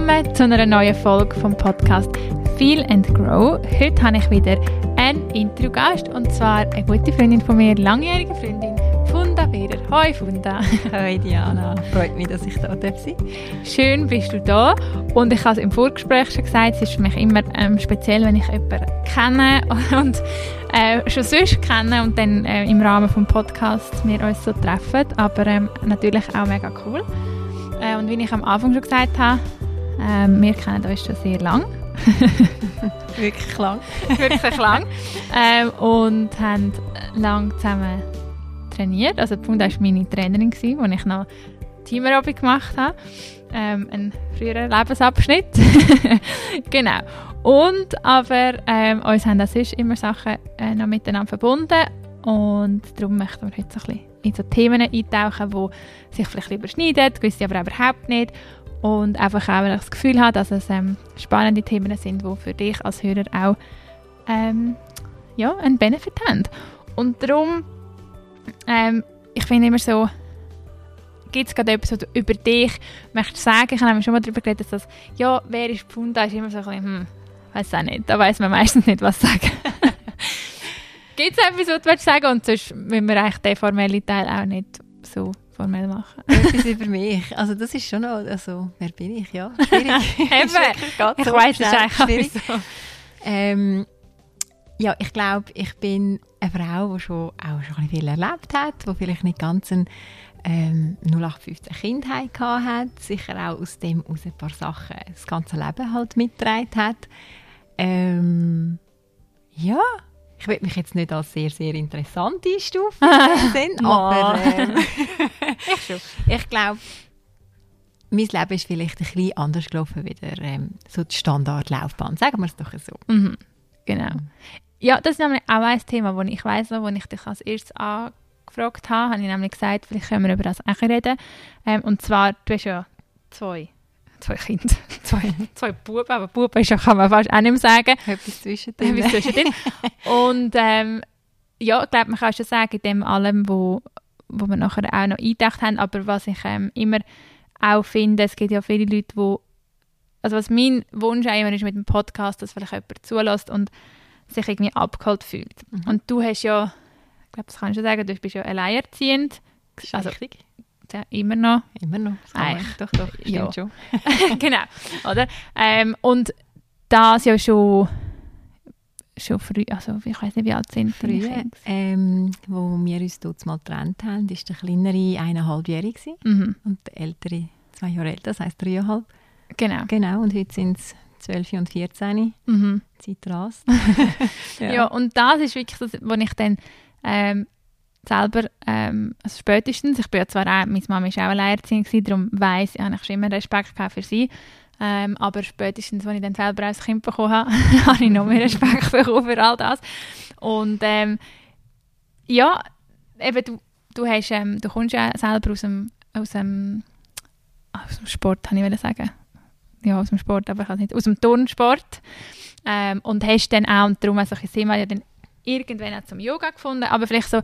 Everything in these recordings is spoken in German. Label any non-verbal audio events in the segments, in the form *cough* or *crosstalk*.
Willkommen zu einer neuen Folge vom Podcast Feel and Grow. Heute habe ich wieder einen Interviewgast und zwar eine gute Freundin von mir, langjährige Freundin Funda Beder. Hoi Funda. *laughs* Hoi Diana, freut mich, dass ich da sein darf. Schön bist du da und ich habe es im Vorgespräch schon gesagt, es ist für mich immer ähm, speziell, wenn ich jemanden kenne *laughs* und äh, schon sonst kenne und dann äh, im Rahmen des Podcasts wir uns so treffen, aber ähm, natürlich auch mega cool. Äh, und wie ich am Anfang schon gesagt habe, äh, wir kennen uns schon sehr lang. *laughs* Wirklich lang. Wirklich lang. ähm, und haben lang zusammen trainiert. Also die Funda war meine Trainerin, als ich noch Teamaerobic gemacht habe. Ähm, ein früherer Lebensabschnitt. *laughs* genau. Und aber ähm, uns haben auch sonst immer Sachen äh, noch miteinander verbunden und darum möchten wir heute so ein bisschen in so Themen eintauchen, die sich vielleicht überschneiden, gewisse aber überhaupt nicht und einfach auch, weil ich das Gefühl habe, dass es ähm, spannende Themen sind, die für dich als Hörer auch ähm, ja, einen Benefit haben. Und darum, ähm, ich finde immer so, gibt es gerade etwas, was du über dich möchtest sagen? Ich habe schon mal darüber geredet, dass das, ja, wer ist Pfund, ist immer so ein bisschen, hm, weiß auch nicht, da weiß man meistens nicht, was sagen. *laughs* gibt es etwas, was du sagen und sonst müssen wir eigentlich den formellen Teil auch nicht so formell machen. *laughs* Etwas über mich. Also das ist schon noch, also wer bin ich? Ja, schwierig. *laughs* Eben, *laughs* ich weiß es eigentlich so. Ähm, ja, ich glaube, ich bin eine Frau, die schon auch schon viel erlebt hat, die vielleicht nicht ganz ein ähm, 0815 Kindheit hat, sicher auch aus dem aus ein paar Sachen das ganze Leben halt mitgetragen hat. Ähm, ja, ich will mich jetzt nicht als sehr, sehr interessant einstufen, *laughs* aber ähm, *laughs* ich, ich glaube, mein Leben ist vielleicht ein bisschen anders gelaufen wie der, ähm, so die Standardlaufbahn. Sagen wir es doch so. Mhm. Genau. Ja, das ist nämlich auch ein Thema, wo ich weiss, wo ich dich als erstes angefragt habe, habe ich nämlich gesagt, vielleicht können wir über das auch reden. Ähm, und zwar, du hast ja zwei zwei Kinder, *laughs* zwei, zwei Buben, aber Buben ist ja, kann man fast auch nicht mehr sagen. Etwas zwischendrin. Etwas zwischendrin. Und ähm, ja, ich glaube, man kann schon sagen, in dem allem, wo, wo wir nachher auch noch eingedacht haben, aber was ich ähm, immer auch finde, es gibt ja viele Leute, wo also was mein Wunsch auch immer ist mit dem Podcast, dass vielleicht jemand zulässt und sich irgendwie abgeholt fühlt. Mhm. Und du hast ja, ich glaube, das kann ich schon sagen, du bist ja alleinerziehend. Das ist also, richtig ja immer noch. Immer noch. Eigentlich. Doch, doch, stimmt ja. schon. *laughs* *laughs* genau, oder? Ähm, und das ja schon schon früh, also ich weiß nicht, wie alt sind früh, ähm, wo wir uns dort mal getrennt haben, ist der kleinere eineinhalbjährig mhm. und der ältere zwei Jahre älter, das heisst dreieinhalb. Genau. Genau, und heute sind es 12 und 14. Mhm. Zeit rast. *laughs* ja. ja. und das ist wirklich das, wo ich dann ähm, selber, ähm, also spätestens, ich bin ja zwar auch, meine Mama war auch Alleinerziehend, darum weiss ich, habe ich immer Respekt für sie, ähm, aber spätestens, als ich dann selber ein Kind bekommen habe, *laughs* habe ich noch mehr Respekt *laughs* bekommen für all das. Und ähm, ja, eben, du, du, hast, ähm, du kommst ja selber aus dem, aus dem, aus dem Sport, kann ich sagen. Ja, aus dem Sport, aber ich nicht, aus dem Turnsport. Ähm, und hast dann auch, und darum also ich ja dann irgendwann auch zum Yoga gefunden, aber vielleicht so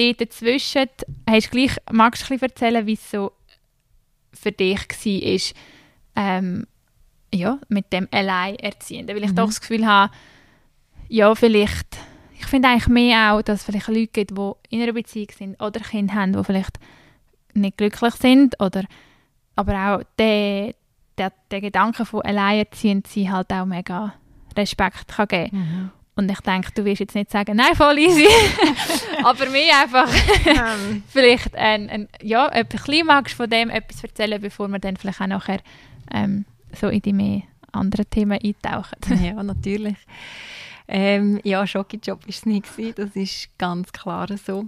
dort dazwischen, hast gleich, magst du ein erzählen, wie es so für dich war, ähm, ja, mit dem Alleinerziehenden? Weil ich mhm. doch das Gefühl habe, ja, vielleicht, ich finde eigentlich mehr auch, dass es vielleicht Leute gibt, die in einer Beziehung sind oder Kinder haben, die vielleicht nicht glücklich sind oder aber auch der, der, der Gedanke von Alleinerziehend sein halt auch mega Respekt kann geben mhm. Und ich denke, du wirst jetzt nicht sagen, nein, voll easy. *laughs* Aber mir einfach *laughs* vielleicht ein, ein, ja, etwas magst von dem etwas erzählen, bevor wir dann vielleicht auch nachher ähm, so in die mehr anderen Themen eintauchen. *laughs* ja, natürlich. Ähm, ja, Schokijob war es nicht, das ist ganz klar so.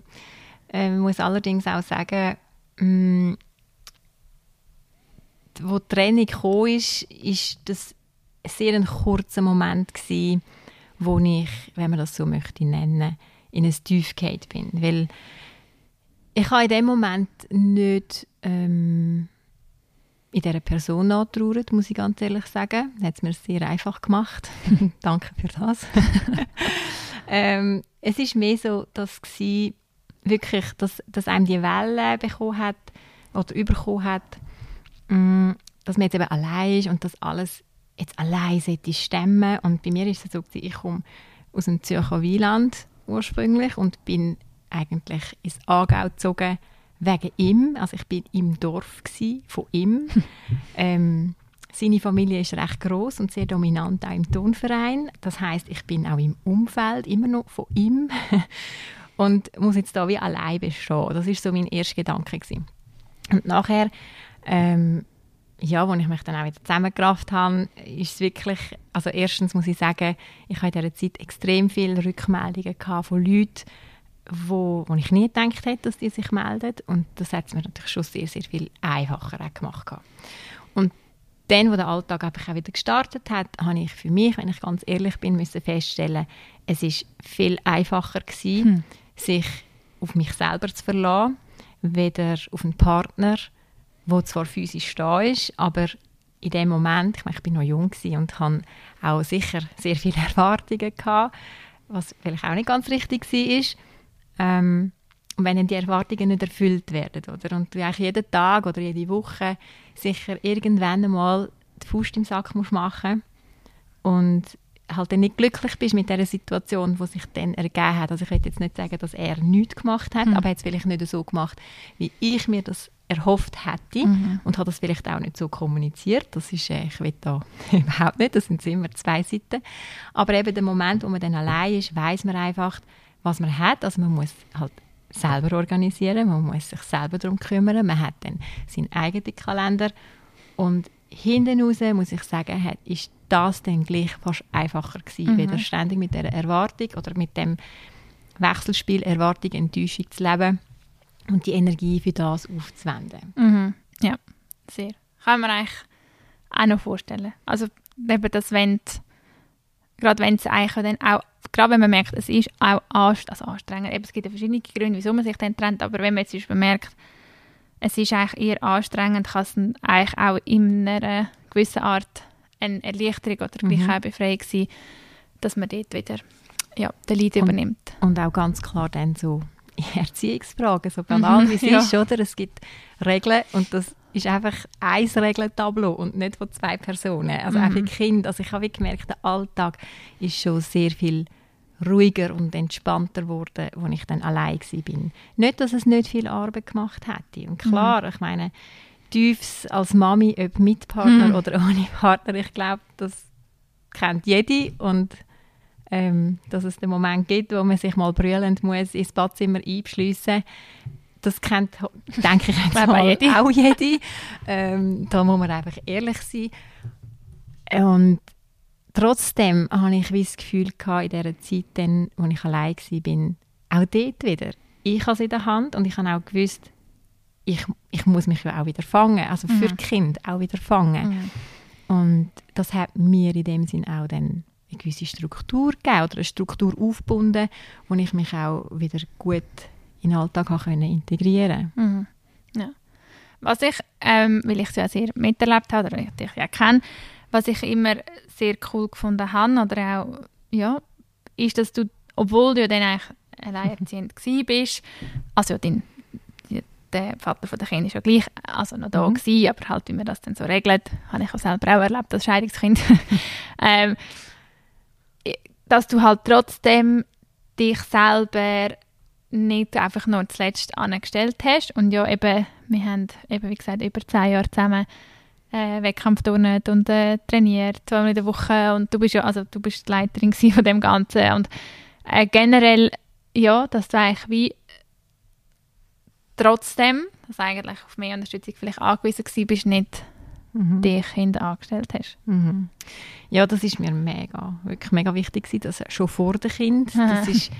Ähm, ich muss allerdings auch sagen, mh, mm, wo die Trennung kam, ist, ist das sehr ein kurzer Moment gewesen, wo ich, wenn man das so möchte nennen, in ein Tiefgate bin. Weil ich habe in dem Moment nicht ähm, in dieser Person nachgetrauert, muss ich ganz ehrlich sagen. Hat es mir sehr einfach gemacht. *laughs* Danke für das. *laughs* ähm, es ist mehr so, dass wirklich, dass, dass einem die Welle bekommen hat oder bekommen hat, mm, dass man jetzt eben allein ist und das alles jetzt allein stemmen. Und bei mir ist es so, ich komme aus dem Zürcher Wieland ursprünglich und bin eigentlich ins Aargau gezogen wegen ihm. Also ich bin im Dorf gewesen, von ihm. *laughs* ähm, seine Familie ist recht groß und sehr dominant auch im Turnverein. Das heißt, ich bin auch im Umfeld immer noch von ihm *laughs* und muss jetzt da wie allein bestehen. Das ist so mein erster Gedanke gewesen. Und nachher, ähm, ja, als ich mich dann auch wieder zusammengerafft habe, ist es wirklich, also erstens muss ich sagen, ich habe in dieser Zeit extrem viele Rückmeldungen von Leuten, wo, wo ich nie gedacht hätte, dass die sich melden. Und das hat es mir natürlich schon sehr, sehr viel einfacher gemacht. Und dann, wo der Alltag einfach auch wieder gestartet hat, habe ich für mich, wenn ich ganz ehrlich bin, müssen feststellen, es ist viel einfacher gewesen, hm. sich auf mich selber zu verlassen, weder auf einen Partner, der zwar physisch da ist, aber in dem Moment, ich meine, ich bin noch jung und hatte auch sicher sehr viele *laughs* Erwartungen gehabt, was vielleicht auch nicht ganz richtig war. Ähm, und wenn dann die Erwartungen nicht erfüllt werden, oder? Und du eigentlich jeden Tag oder jede Woche sicher irgendwann einmal die Faust im Sack musst machen und halt dann nicht glücklich bist mit der Situation, die sich dann ergeben hat. Also ich will jetzt nicht sagen, dass er nichts gemacht hat, mhm. aber er hat es vielleicht nicht so gemacht, wie ich mir das erhofft hätte mhm. und hat das vielleicht auch nicht so kommuniziert. Das ist, äh, ich will da *laughs* überhaupt nicht, das sind immer zwei Seiten. Aber eben der Moment, wo man dann allein ist, weiß man einfach, was man hat. Also man muss halt selber organisieren, man muss sich selber darum kümmern, man hat dann seinen eigenen Kalender und hinten raus, muss ich sagen, hat, ist das dann gleich fast einfacher gewesen, mhm. wieder ständig mit der Erwartung oder mit dem Wechselspiel Erwartung, Enttäuschung zu leben und die Energie für das aufzuwenden. Mhm. Ja, sehr. Kann man eigentlich auch noch vorstellen. Also eben das, wenn gerade wenn es eigentlich dann auch, gerade wenn man merkt, es ist auch anst also anstrengend, eben, es gibt ja verschiedene Gründe, wieso man sich dann trennt, aber wenn man jetzt bemerkt, es ist eigentlich eher anstrengend, kann es dann eigentlich auch in einer gewissen Art eine Erleichterung oder mhm. auch Befreiung sein, dass man dort wieder ja, den Leid und, übernimmt. Und auch ganz klar dann so *laughs* Erziehungsfragen, so banal mhm, wie es ja. ist, oder? Es gibt Regeln und das ist einfach ein Regeltableau und nicht von zwei Personen. Also mhm. auch für Kinder. Also ich habe gemerkt, der Alltag ist schon sehr viel ruhiger und entspannter geworden, als ich dann allein war. Nicht, dass es nicht viel Arbeit gemacht hätte. Und klar, mhm. ich meine, Tiefs als Mami, ob mit Partner mhm. oder *laughs* ohne Partner, ich glaube, das kennt jede und ähm, dass es den Moment gibt, wo man sich mal brüllend muss ins Badzimmer einschliessen das kennt, denke ich, jetzt mal jede. auch jede. Ähm, da muss man einfach ehrlich sein. Und trotzdem hatte ich das Gefühl gehabt, in dieser Zeit, dann, als ich allein war, auch dort wieder. Ich habe es in der Hand und ich habe auch gewusst, ich, ich muss mich ja auch wieder fangen, also für mhm. Kind auch wieder fangen. Mhm. Und das hat mir in dem Sinn auch dann eine gewisse Struktur gegeben oder eine Struktur aufgebunden, wo ich mich auch wieder gut in den Alltag können integrieren mhm. ja. Was ich, ähm, weil ich es ja sehr miterlebt habe, oder ich dich ja kenne, was ich immer sehr cool gefunden habe, oder auch, ja, ist, dass du, obwohl du ja dann eigentlich alleinerziehend *laughs* bist, also dein, der Vater von der Kinder ist ja gleich, also noch da mhm. gewesen, aber halt, wie man das dann so regelt, habe ich auch selber auch erlebt als Scheidungskind, *laughs* ähm, dass du halt trotzdem dich selber nicht einfach nur zuletzt angestellt hast. Und ja, eben, wir haben eben, wie gesagt, über zehn Jahre zusammen äh, Wettkampfturnen und äh, trainiert, zweimal in der Woche. Und du bist ja, also du bist die Leiterin *laughs* von dem Ganzen. Und äh, generell, ja, dass du eigentlich wie trotzdem, dass eigentlich auf mehr Unterstützung vielleicht angewiesen gewesen bist, nicht mhm. dich hinter angestellt hast. Mhm. Ja, das ist mir mega, wirklich mega wichtig gewesen, dass schon vor dem Kind, *laughs* das ist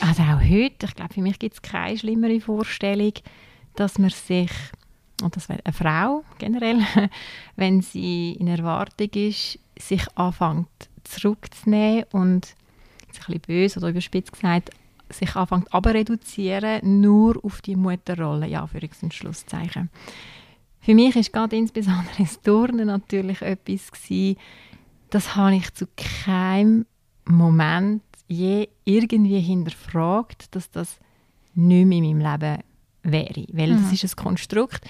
also auch heute, ich glaube, für mich gibt es keine schlimmere Vorstellung, dass man sich, und das wäre eine Frau generell, *laughs* wenn sie in Erwartung ist, sich anfängt zurückzunehmen und, ein bisschen böse oder überspitzt gesagt, sich anfängt reduzieren nur auf die Mutterrolle, ja, für ein Schlusszeichen. Für mich ist gerade insbesondere das Turnen natürlich etwas gewesen, das habe ich zu keinem Moment je irgendwie hinterfragt, dass das nicht mehr in meinem Leben wäre. Weil mhm. das ist ein Konstrukt,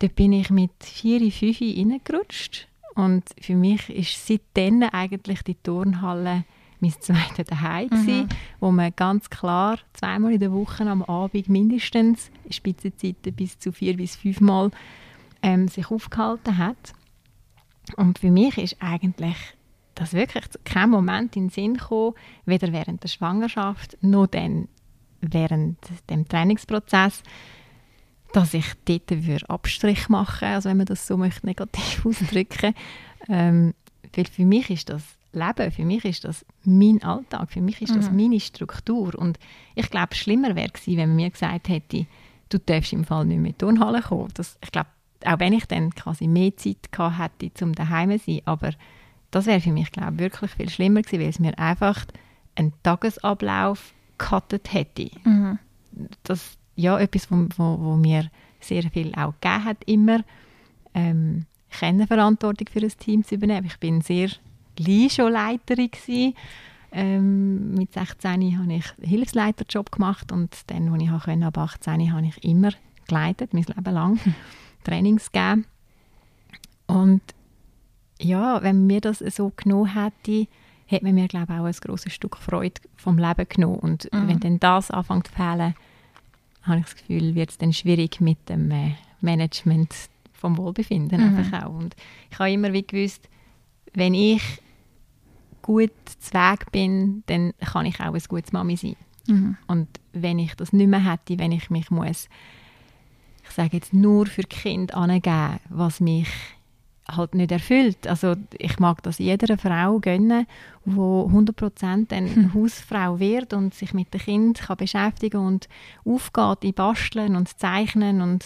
dort bin ich mit 4, 5 reingerutscht und für mich ist seitdem eigentlich die Turnhalle mein zweiter daheim mhm. wo man ganz klar zweimal in der Woche am Abend mindestens in Spitzenzeiten bis zu vier bis fünfmal ähm, sich aufgehalten hat. Und für mich ist eigentlich das wirklich kein Moment in den Sinn gekommen, weder während der Schwangerschaft noch dann während dem Trainingsprozess, dass ich dort Abstrich machen würde, also wenn man das so möchte, negativ *laughs* ausdrücken ähm, Weil für mich ist das Leben, für mich ist das mein Alltag, für mich ist das mhm. meine Struktur. Und ich glaube, schlimmer wäre gewesen, wenn man mir gesagt hätte, du darfst im Fall nicht mehr in die Turnhalle kommen. Das, ich glaube, auch wenn ich dann quasi mehr Zeit gehabt hätte, um daheim zu sein, aber das wäre für mich, glaube ich, wirklich viel schlimmer gewesen, weil es mir einfach einen Tagesablauf gecuttet hätte. Mhm. Das ja etwas, wo, wo, wo, mir sehr viel auch gegeben hat, immer ähm, keine Verantwortung für ein Team zu übernehmen. Ich bin sehr gleich schon Leiterin Ähm, mit 16 habe ich einen Hilfsleiterjob gemacht und dann, als ich konnte, ab 18 habe ich immer geleitet, mein Leben lang, Trainings gegeben. Und ja, wenn mir das so genommen hätte, hätte man mir, glaube ich, auch ein grosses Stück Freude vom Leben genommen. Und mhm. wenn dann das anfängt zu fehlen, habe ich das Gefühl, wird es dann schwierig mit dem äh, Management vom Wohlbefinden mhm. einfach auch. Und ich habe immer wie gewusst, wenn ich gut zu Weg bin, dann kann ich auch ein gutes Mami sein. Mhm. Und wenn ich das nicht mehr hätte, wenn ich mich muss, ich sage jetzt nur für Kind angeben, was mich halt nicht erfüllt. Also ich mag das jeder Frau gönnen, die 100% eine hm. Hausfrau wird und sich mit dem Kind kann beschäftigen und aufgeht in Basteln und Zeichnen und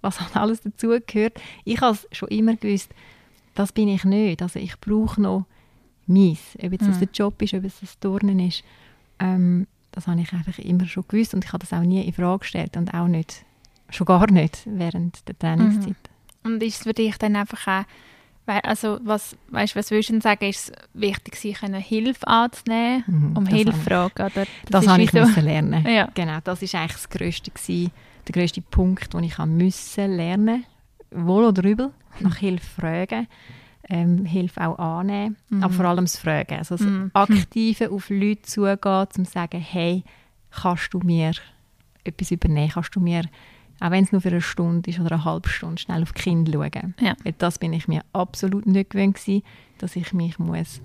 was halt alles dazugehört. Ich habe schon immer gewusst, das bin ich nicht. Also ich brauche noch meins. Ob jetzt mhm. das der Job ist, ob es das Turnen ist. Ähm, das habe ich einfach immer schon gewusst und ich habe das auch nie in Frage gestellt und auch nicht, schon gar nicht während der Trainingszeit. Mhm. Und ist es für dich dann einfach auch also was, weißt, was würdest du sagen, ist es wichtig, sich eine Hilfe anzunehmen, mhm, um Hilfe zu fragen? Oder? Das, das habe ich so. müssen lernen. *laughs* Ja. Genau, das ist eigentlich das Größte gewesen, der größte Punkt, den ich müssen lernen, wohl oder übel, nach Hilfe fragen, ähm, Hilfe auch annehmen, mhm. aber vor allem das Fragen, also das mhm. Aktive auf Leute zugehen, um zu sagen, hey, kannst du mir etwas übernehmen, kannst du mir auch wenn es nur für eine Stunde ist oder eine halbe Stunde, schnell auf die Kinder schauen. Ja. Das bin ich mir absolut nicht gewöhnt gewesen, dass ich mich muss,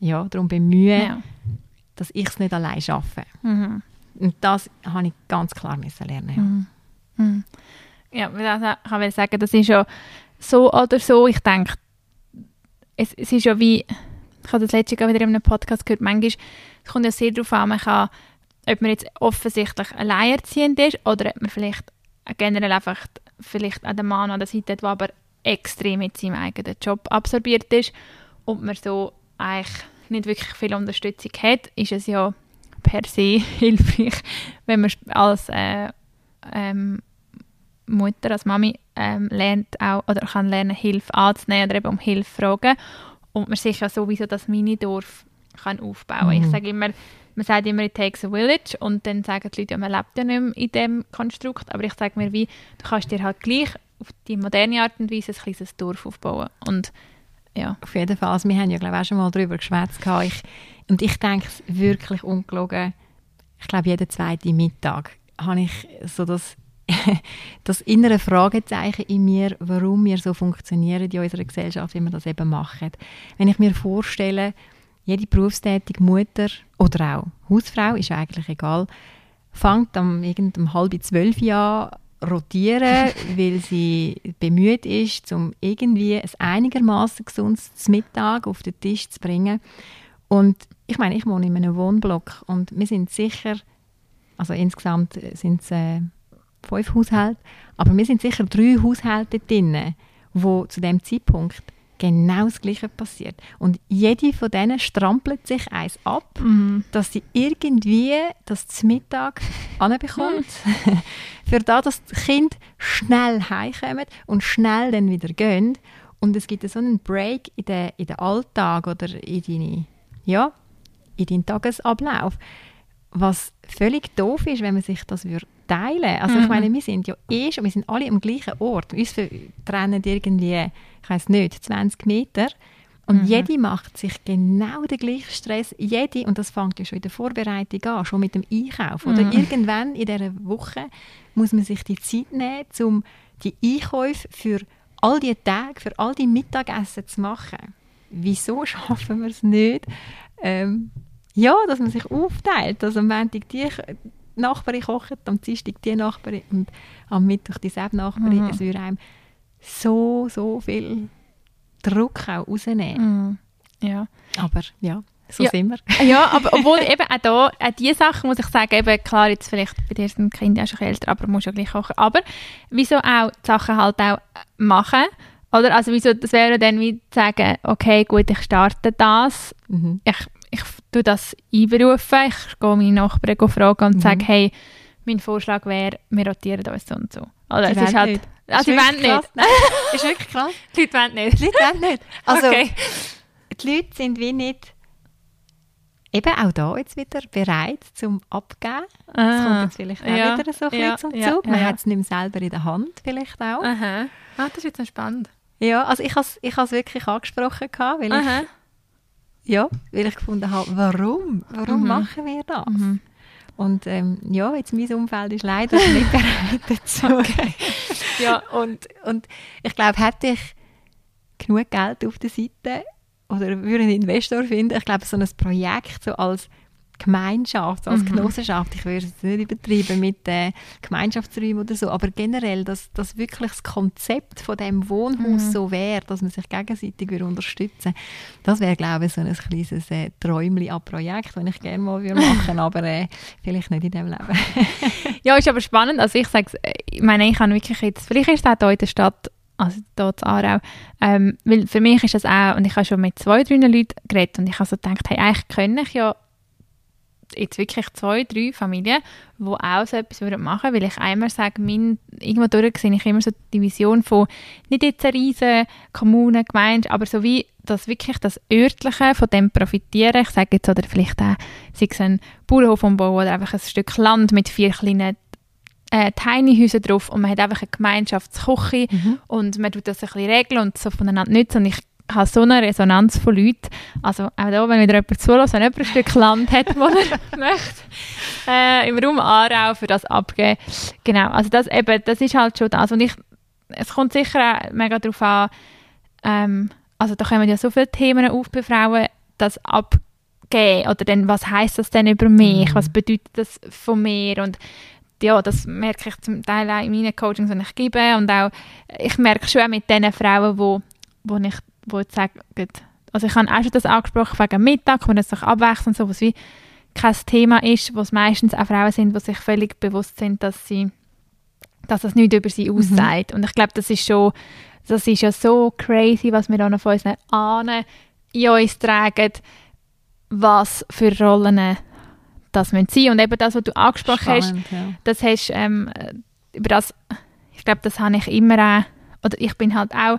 ja, darum bemühen, ja. dass ich es nicht allein schaffe. Mhm. Und das habe ich ganz klar müssen lernen. Ja, mhm. ja das kann ich sagen, das ist ja so oder so. Ich denke, es, es ist ja wie, ich habe das letzte Mal wieder in einem Podcast gehört, manchmal es kommt ja sehr darauf an, man kann, ob man jetzt offensichtlich alleinerziehend ist oder ob man vielleicht generell einfach vielleicht an der Mann an der Seite der aber extrem mit seinem eigenen Job absorbiert ist und man so eigentlich nicht wirklich viel Unterstützung hat, ist es ja per se *laughs* hilfreich, wenn man als äh, ähm, Mutter, als Mami ähm, lernt auch oder kann lernen, Hilfe anzunehmen oder eben um Hilfe fragen. Und man sich ja sowieso das Minidorf kann aufbauen. Mhm. Ich sage immer, man sagt immer, it takes a village und dann sagen die Leute, ja, man lebt ja nicht mehr in diesem Konstrukt, aber ich sage mir, wie, du kannst dir halt gleich auf die moderne Art und Weise ein kleines Dorf aufbauen und ja. Auf jeden Fall, also wir haben ja glaube ich auch schon mal darüber geschwätzt ich, und ich denke es wirklich ungelogen, ich glaube jeden zweiten Mittag habe ich so das *laughs* das innere Fragezeichen in mir, warum wir so funktionieren in unserer Gesellschaft, wie wir das eben machen. Wenn ich mir vorstelle, jede berufstätige Mutter oder auch Hausfrau, ist eigentlich egal, fängt am um halb zwölf Jahr rotieren, *laughs* weil sie bemüht ist, um irgendwie ein einigermaßen gesundes Mittag auf den Tisch zu bringen. Und ich meine, ich wohne in einem Wohnblock und wir sind sicher, also insgesamt sind es äh, fünf Haushalte, aber wir sind sicher drei Haushalte drin, wo zu dem Zeitpunkt genau das Gleiche passiert. Und jede von denen strampelt sich eins ab, mhm. dass sie irgendwie das zum Mittag anbekommt, *laughs* *laughs* für das, dass das Kind schnell heimkommt und schnell dann wieder gehen. Und es gibt so einen Break in den, in den Alltag oder in, deine, ja, in deinen Tagesablauf. Was völlig doof ist, wenn man sich das würde teilen. Also mhm. ich meine, wir sind ja eh schon, wir sind alle am gleichen Ort. Uns trennen irgendwie, ich weiß nicht, 20 Meter. Und mhm. jede macht sich genau den gleichen Stress. Jede, und das fängt ja schon in der Vorbereitung an, schon mit dem Einkauf. Oder mhm. irgendwann in dieser Woche muss man sich die Zeit nehmen, um die Einkäufe für all die Tage, für all die Mittagessen zu machen. Wieso *laughs* schaffen wir es nicht, ähm, ja, dass man sich aufteilt. Also am Montag die Nachbarin kocht, am Dienstag die Nachbarin und am Mittwoch dieselbe Nachbarin. Mhm. Es würde einem so, so viel Druck auch rausnehmen. Mhm. Ja. Aber ja, so ja. sind wir. *laughs* ja, aber obwohl eben auch da, auch diese Sachen muss ich sagen, eben klar, jetzt vielleicht bei dir sind Kinder auch schon älter, aber du musst ja gleich kochen. Aber wieso auch die Sachen halt auch machen? Oder? Also wieso, das wäre dann wie zu sagen, okay, gut, ich starte das, mhm. ich ich tue das einberufen, ich gehe meine Nachbarn fragen und mhm. sage, hey, mein Vorschlag wäre, wir rotieren uns so und so. Oder die es ist halt, nicht. Also, die wollen nicht. Nein, *laughs* ist wirklich krass. Die Leute wollen nicht. Die Leute wollen nicht. Also, okay. die Leute sind wie nicht eben auch da jetzt wieder bereit zum Abgeben. Ah, das kommt jetzt vielleicht auch ja, wieder so ein ja, zum ja, Zug. Man ja, hat es nicht mehr selber in der Hand vielleicht auch. Aha. Ah, das ist jetzt spannend. Ja, also ich habe es wirklich angesprochen, weil Aha. ich ja, weil ich gefunden habe, warum? Warum mhm. machen wir das? Mhm. Und ähm, ja, jetzt mein Umfeld ist leider nicht *laughs* bereit dazu. Okay. ja, und, und ich glaube, hätte ich genug Geld auf der Seite oder würde einen Investor finden, ich glaube, so ein Projekt so als Gemeinschaft, als mhm. Genossenschaft, ich würde es nicht übertreiben mit äh, Gemeinschaftsräumen oder so, aber generell, dass, dass wirklich das Konzept von dem Wohnhaus mhm. so wäre, dass man sich gegenseitig würde unterstützen das wäre, glaube ich, so ein kleines äh, Träumchen an Projekt, das ich gerne mal würde *laughs* machen aber äh, vielleicht nicht in diesem Leben. *laughs* ja, ist aber spannend, also ich sage äh, ich meine, ich habe wirklich jetzt, vielleicht ist es auch hier in der Stadt also hier in Aarau. Ähm, weil für mich ist das auch, und ich habe schon mit zwei, drei Leuten geredet und ich habe so gedacht, hey, eigentlich könnte ich ja jetzt wirklich zwei, drei Familien, die auch so etwas machen würden, weil ich einmal sage, mein, irgendwo durch sehe ich immer so die Vision von nicht jetzt eine riesige Kommune, Gemeinde, aber so wie das wirklich das Örtliche von dem profitieren. Ich sage jetzt, oder vielleicht auch, sei es ein Bauernhof umbauen oder einfach ein Stück Land mit vier kleinen äh, Tiny Häuser drauf und man hat einfach eine Gemeinschaftsküche mhm. und man tut das ein bisschen regeln und so voneinander nutzen und ich habe so eine Resonanz von Leuten. Also auch da, wenn wieder jemand zulässt, wenn jemand ein Stück Land hat, das er *laughs* möchte, äh, im Raum Aarau für das abgeben. Genau, also das, eben, das ist halt schon das. Und ich, es kommt sicher auch mega darauf an, ähm, also da kommen ja so viele Themen auf bei Frauen, das abgeben oder dann, was heißt das denn über mich, mhm. was bedeutet das von mir und ja, das merke ich zum Teil auch in meinen Coachings, die ich gebe und auch, ich merke schon mit den Frauen, wo, wo ich wo jetzt sagen, also ich habe auch schon das angesprochen wegen Mittag, wenn es sich abwechseln, so was wie kein Thema ist, wo es meistens auch Frauen sind, die sich völlig bewusst sind, dass sie dass das nicht über sie mhm. aussagt. Mhm. Und ich glaube, das ist schon, das ist ja so crazy, was wir da noch von unseren Ahnen in uns tragen, was für Rollen das müssen sein. Und eben das, was du angesprochen Spannend, hast, ja. das hast, ähm, über das, ich glaube, das habe ich immer auch, oder ich bin halt auch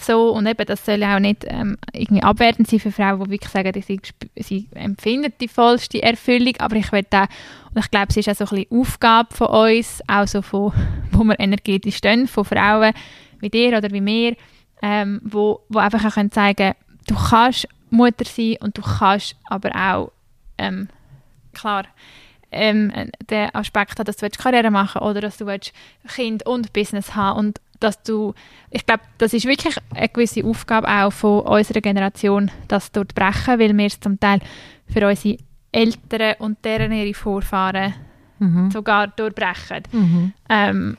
so. Und eben das soll auch nicht ähm, irgendwie abwertend sein für Frauen, die wirklich sagen, sie, sie empfinden die vollste Erfüllung, aber ich will und ich glaube, es ist auch so ein bisschen Aufgabe von uns, auch so von, *laughs* wo wir energetisch stehen, von Frauen wie dir oder wie mir, ähm, wo, wo einfach auch können zeigen du kannst Mutter sein und du kannst aber auch, ähm, klar, ähm, den Aspekt haben, dass du Karriere machen willst oder dass du Kind und Business haben und dass du, ich glaube, das ist wirklich eine gewisse Aufgabe auch von unserer Generation, das dort brechen, weil wir es zum Teil für unsere Eltern und deren ihre Vorfahren mhm. sogar durchbrechen. Mhm. Ähm,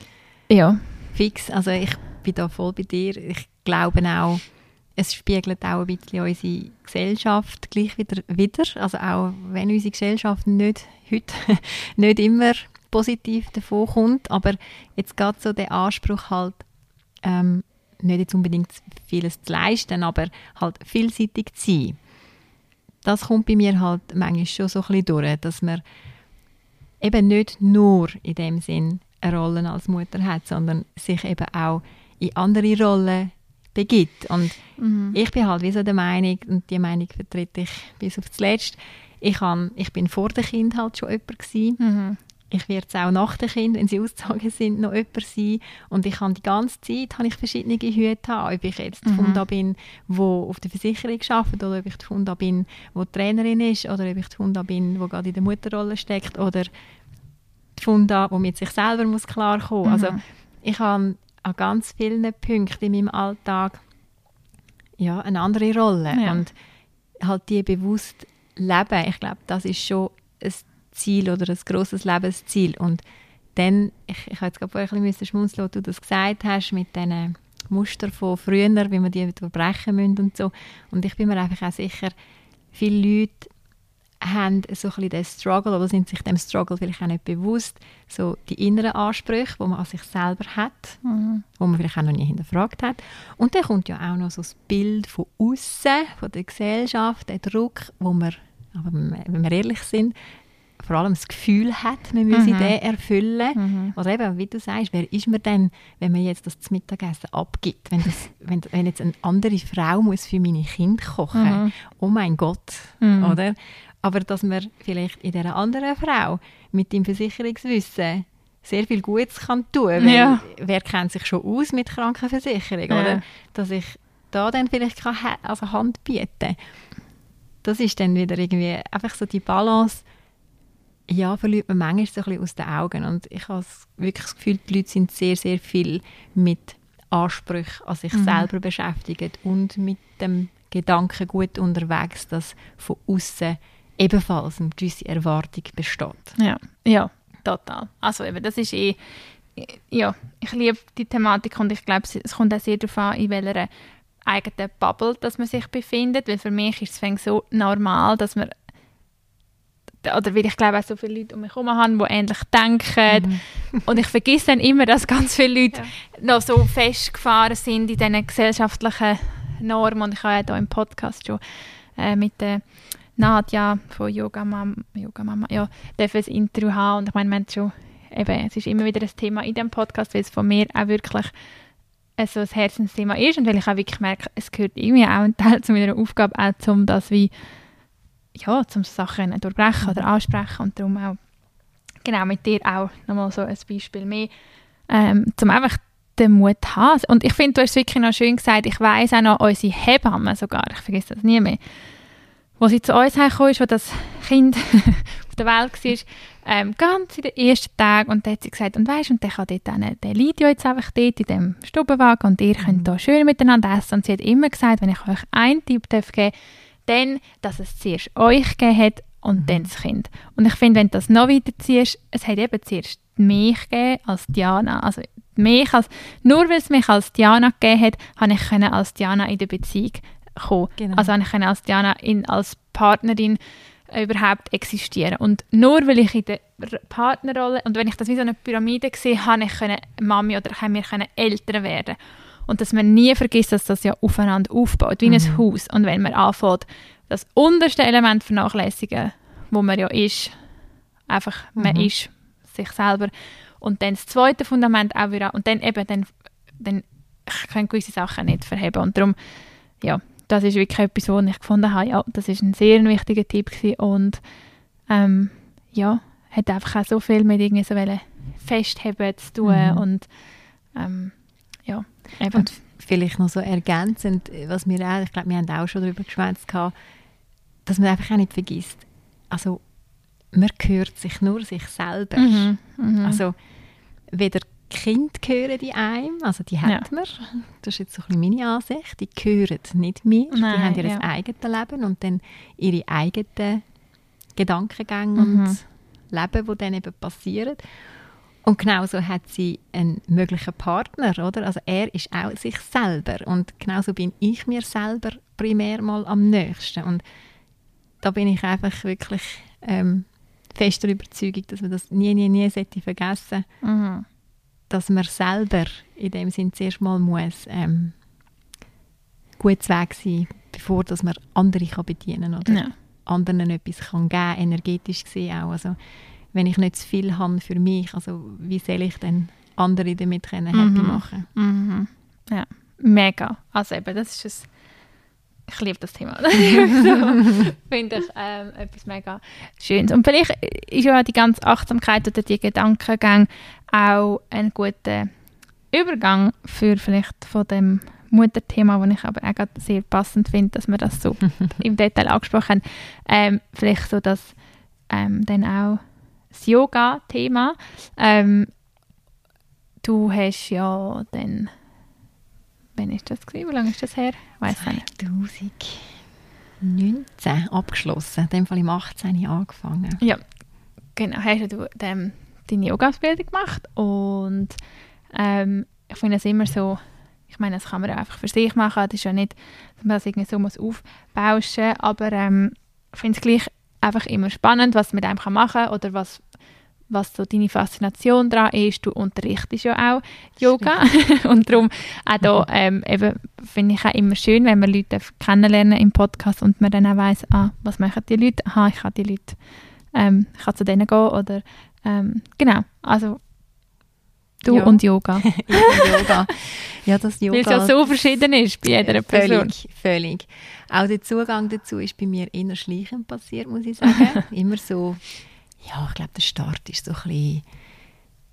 ja. Fix, also ich bin da voll bei dir. Ich glaube auch, es spiegelt auch ein bisschen unsere Gesellschaft gleich wieder wieder. Also auch wenn unsere Gesellschaft nicht heute *laughs* nicht immer positiv davon kommt, aber jetzt geht so der Anspruch halt ähm, nicht jetzt unbedingt vieles zu leisten, aber halt vielseitig zu sein. Das kommt bei mir halt manchmal schon so ein bisschen durch, dass man eben nicht nur in dem Sinn eine Rolle als Mutter hat, sondern sich eben auch in andere Rollen begibt. Und mhm. ich bin halt wie so der Meinung, und die Meinung vertrete ich bis auf das Letzte, Ich, han, ich bin vor dem Kind halt schon jemand gewesen. Mhm. Ich werde es auch nach dem Kind, wenn sie *laughs* ausgezogen sind, noch jemand sein. Und ich habe die ganze Zeit habe ich verschiedene Hüte. Ob ich jetzt die mhm. Funda bin, die auf der Versicherung arbeitet, oder ob ich die Funda bin, die Trainerin ist, oder ob ich die Funda bin, die gerade in der Mutterrolle steckt, oder die Funda, die mit sich selber muss klarkommen muss. Also, mhm. Also ich habe an ganz vielen Punkten in meinem Alltag ja, eine andere Rolle. Ja. Und halt die bewusst leben, ich glaube, das ist schon ein Ziel oder ein grosses Lebensziel. Und dann, ich, ich habe jetzt gerade vorher ein bisschen schmunzeln, als du das gesagt hast, mit diesen Mustern von früher, wie man die brechen müssen und so. Und ich bin mir einfach auch sicher, viele Leute haben so ein bisschen den Struggle oder sind sich dem Struggle vielleicht auch nicht bewusst, so die inneren Ansprüche, die man an sich selber hat, mhm. wo man vielleicht auch noch nie hinterfragt hat. Und dann kommt ja auch noch so das Bild von außen, von der Gesellschaft, der Druck, wo man, aber wenn wir ehrlich sind, vor allem das Gefühl hat, man müsse mhm. den erfüllen. Mhm. Oder eben, wie du sagst, wer ist man denn, wenn man jetzt das Mittagessen abgibt? Wenn, das, *laughs* wenn, wenn jetzt eine andere Frau muss für meine Kinder kochen mhm. oh mein Gott, mhm. oder? Aber dass man vielleicht in dieser anderen Frau mit dem Versicherungswissen sehr viel Gutes kann tun kann. Ja. Wer kennt sich schon aus mit Krankenversicherung? Ja. Oder? Dass ich da dann vielleicht kann also Hand bieten Das ist dann wieder irgendwie einfach so die Balance, ja, verliert man manchmal so ein bisschen aus den Augen. Und ich habe wirklich das Gefühl, die Leute sind sehr, sehr viel mit Ansprüchen an sich mhm. selber beschäftigt und mit dem Gedanken gut unterwegs, dass von außen ebenfalls eine gewisse Erwartung besteht. Ja, ja, total. Also eben, das ist eh, ja, ich liebe die Thematik und ich glaube, es kommt auch sehr darauf an, in welcher eigenen Bubble dass man sich befindet, weil für mich ist es so normal, dass man oder weil ich glaube auch so viele Leute um mich herum haben, die ähnlich denken. Mhm. Und ich vergesse dann immer, dass ganz viele Leute ja. noch so festgefahren sind in diesen gesellschaftlichen Normen. Und ich habe ja hier im Podcast schon äh, mit der Nadja von Yoga Mama, Yoga Mama ja, ein Interview haben. Und ich meine, man schon, eben, es ist immer wieder ein Thema in diesem Podcast, weil es von mir auch wirklich äh, so ein Herzensthema ist und weil ich auch wirklich merke, es gehört irgendwie auch ein Teil zu meiner Aufgabe, auch um das wie ja, zum Sachen durchbrechen oder ansprechen und darum auch genau mit dir auch nochmal so ein Beispiel mehr, ähm, zum einfach den Mut haben. Und ich finde, du hast es wirklich noch schön gesagt, ich weiß auch noch unsere Hebamme sogar, ich vergesse das nie mehr, wo sie zu uns hergekommen ist, wo das Kind *laughs* auf der Welt war, ähm, ganz in den ersten Tagen und dann hat sie gesagt, und weißt, und der kann dort dann, der liegt ja jetzt einfach dort in dem Stubenwagen und ihr könnt mhm. da schön miteinander essen und sie hat immer gesagt, wenn ich euch einen Tipp geben darf, dann, dass es zuerst euch gegeben hat und mhm. dann das Kind. Und ich finde, wenn du das noch weiter ziehst, es hat eben zuerst mich gegeben als Diana. Also mich als, nur weil es mich als Diana gegeben hat, habe ich als Diana in der Beziehung kommen. Genau. Also habe ich als Diana in, als Partnerin überhaupt existieren. Und nur weil ich in der Partnerrolle, und wenn ich das wie so eine Pyramide sehe, habe ich können Mami oder haben wir können Eltern werden und dass man nie vergisst, dass das ja aufeinander aufbaut, wie mhm. ein Haus. Und wenn man anfängt, das unterste Element vernachlässigen, wo man ja ist, einfach, mhm. man ist sich selber. Und dann das zweite Fundament auch wieder, und dann eben, dann, dann können gewisse Sachen nicht verheben. Und darum, ja, das ist wirklich etwas, was ich gefunden habe, ja, das ist ein sehr wichtiger Tipp gewesen. und ähm, ja, hat einfach auch so viel mit irgendwie so festheben zu tun mhm. und ähm, ja, Eben. Und vielleicht noch so ergänzend, was wir auch, ich glaube, wir haben auch schon darüber geschwätzt, dass man einfach auch nicht vergisst, also man gehört sich nur sich selber. Mhm, mh. Also weder Kind gehören die einem, also die hat ja. man, das ist jetzt so ein meine Ansicht, die gehören nicht mir, die haben ihr ja. eigenes Leben und dann ihre eigenen Gedankengänge mhm. und Leben, die dann eben passieren. Und genauso hat sie einen möglichen Partner, oder? Also er ist auch sich selber und genauso bin ich mir selber primär mal am nächsten. Und da bin ich einfach wirklich ähm, fester Überzeugung, dass man das nie, nie, nie sollte vergessen mhm. dass man selber in dem Sinn zuerst mal muss ähm, gut Weg sein, bevor dass man andere kann bedienen oder ja. anderen etwas kann geben, energetisch gesehen auch. Also wenn ich nicht zu viel habe für mich, also wie soll ich dann andere damit können happy mhm. machen? Mhm. Ja, mega. Also eben, das ist ich liebe das Thema. *laughs* so, Finde ich ähm, etwas mega Schönes. Und vielleicht ist ja die ganze Achtsamkeit oder die Gedankengänge auch ein guter Übergang für vielleicht von dem Mutterthema, das ich aber auch sehr passend finde, dass wir das so *laughs* im Detail angesprochen haben. Ähm, vielleicht so das ähm, dann auch das Yoga-Thema. Ähm, du hast ja dann wann ist das gewesen? Wie lange ist das her? Weiß 2019 abgeschlossen. In dem Fall im 18. angefangen. Ja, genau. Hast du ähm, deine Yoga-Ausbildung gemacht und ähm, ich finde es immer so, ich meine, das kann man einfach für sich machen, das ist ja nicht, dass man das irgendwie so muss aufbauschen, aber ähm, ich finde es gleich einfach immer spannend, was man mit einem machen kann oder was was so deine Faszination daran ist. Du unterrichtest ja auch Yoga *laughs* und darum auch da, *laughs* ähm, eben finde ich auch immer schön, wenn man Leute kennenlernen im Podcast und man dann auch weiss, ah, was machen die Leute? Aha, ich kann die Leute, ähm, ich kann zu denen gehen oder ähm, genau, also du ja. und Yoga. *laughs* und Yoga. Ja, das Yoga. Weil es ja so verschieden ist bei jeder Person. Völlig, völlig. Auch der Zugang dazu ist bei mir eher schleichend passiert, muss ich sagen. *laughs* immer so ja, ich glaube, der Start ist so ein bisschen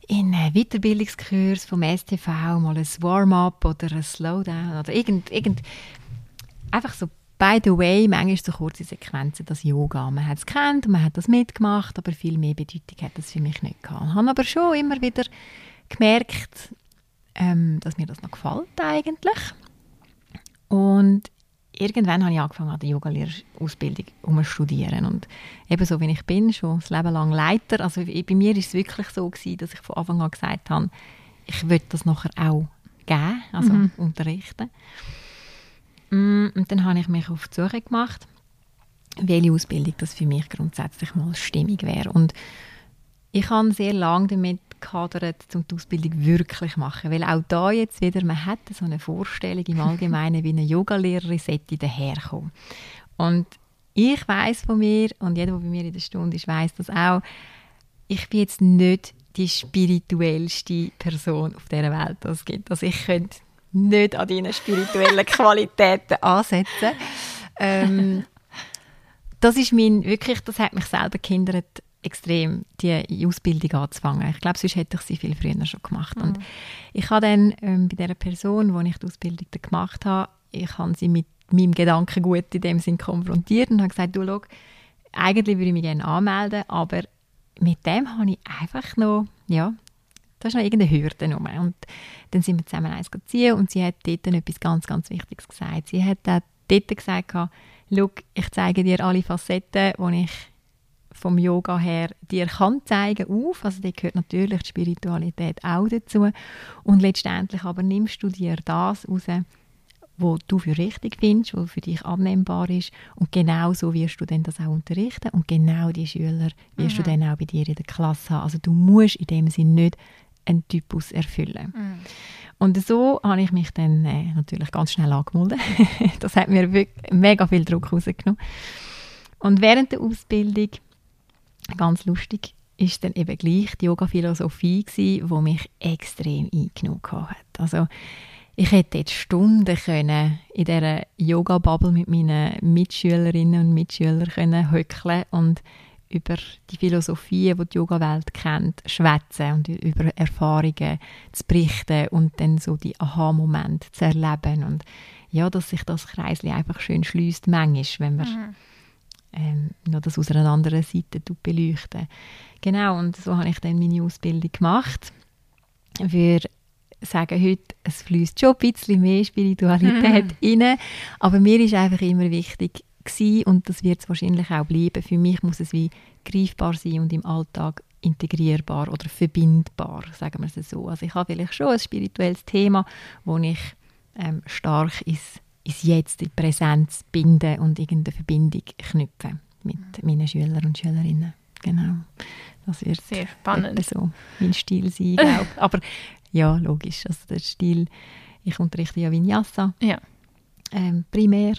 in einem Weiterbildungskurs vom STV, mal ein Warm-up oder ein Slowdown oder irgend, irgend einfach so by the way, manchmal so kurze Sequenzen, das Yoga. Man hat es kennt, man hat das mitgemacht, aber viel mehr Bedeutung hat das für mich nicht gehabt. Ich habe aber schon immer wieder gemerkt, ähm, dass mir das noch gefällt eigentlich. Und irgendwann habe ich angefangen, an der Yogalehrerausbildung zu studieren. Und ebenso wie ich bin, schon das Leben lang Leiter. Also bei mir ist es wirklich so gewesen, dass ich von Anfang an gesagt habe, ich will das nachher auch geben, also mhm. unterrichten. Mm, und dann habe ich mich auf die Suche gemacht, welche Ausbildung das für mich grundsätzlich mal stimmig wäre. Und ich habe sehr lange damit gehadert, um die Ausbildung wirklich zu machen. Weil auch da jetzt wieder, man hat so eine Vorstellung im Allgemeinen, *laughs* wie eine Yogalehrerin sollte daherkommen. Und ich weiß von mir, und jeder, der bei mir in der Stunde ist, weiß das auch, ich bin jetzt nicht die spirituellste Person auf dieser Welt, die es gibt. Also ich könnte nicht an deinen spirituellen *laughs* Qualitäten ansetzen. Ähm, das ist mein, wirklich, das hat mich selber gehindert, extrem, die Ausbildung anzufangen. Ich glaube, sonst hätte ich sie viel früher schon gemacht. Mhm. Und ich habe dann ähm, bei der Person, wo ich die Ausbildung gemacht habe, ich habe sie mit meinem Gedankengut in dem Sinn konfrontiert und habe gesagt, du, schau, eigentlich würde ich mich gerne anmelden, aber mit dem habe ich einfach noch, ja, da ist noch irgendeine Hürde rum. Und dann sind wir zusammen eins ziehen und sie hat dort etwas ganz, ganz Wichtiges gesagt. Sie hat dort gesagt, schau, ich zeige dir alle Facetten, die ich vom Yoga her dir kann zeigen auf. Also da gehört natürlich die Spiritualität auch dazu. Und letztendlich aber nimmst du dir das raus, wo du für richtig findest, was für dich annehmbar ist. Und genau so wirst du dann das auch unterrichten. Und genau die Schüler wirst mhm. du dann auch bei dir in der Klasse haben. Also du musst in dem Sinne nicht einen Typus erfüllen. Mhm. Und so habe ich mich dann äh, natürlich ganz schnell angemeldet. *laughs* das hat mir wirklich mega viel Druck rausgenommen. Und während der Ausbildung ganz lustig, ist dann eben gleich die Yoga-Philosophie die mich extrem eingenommen hat. Also ich hätte jetzt Stunden können in dieser Yoga-Bubble mit meinen Mitschülerinnen und Mitschülern können hückeln und über die Philosophie, die die Yoga-Welt kennt, schwätzen und über Erfahrungen zu berichten und dann so die Aha-Momente zu erleben und ja, dass sich das Kreisli einfach schön schließt manchmal, wenn man mhm ähm, noch das aus einer anderen Seite beleuchten. Genau, und so habe ich dann meine Ausbildung gemacht. Wir sagen heute, es fließt schon ein bisschen mehr Spiritualität mhm. rein, aber mir ist einfach immer wichtig gewesen, und das wird es wahrscheinlich auch bleiben, für mich muss es wie greifbar sein und im Alltag integrierbar oder verbindbar, sagen wir es so. Also ich habe vielleicht schon ein spirituelles Thema, wo ich ähm, stark ins ins Jetzt, in die Präsenz binden und irgendeine Verbindung knüpfen mit mhm. meinen Schülern und Schülerinnen. Genau. Das wird sehr spannend. So mein Stil sein, glaube *laughs* Aber ja, logisch. Also der Stil, ich unterrichte ja Vinyasa. Ja. Ähm, primär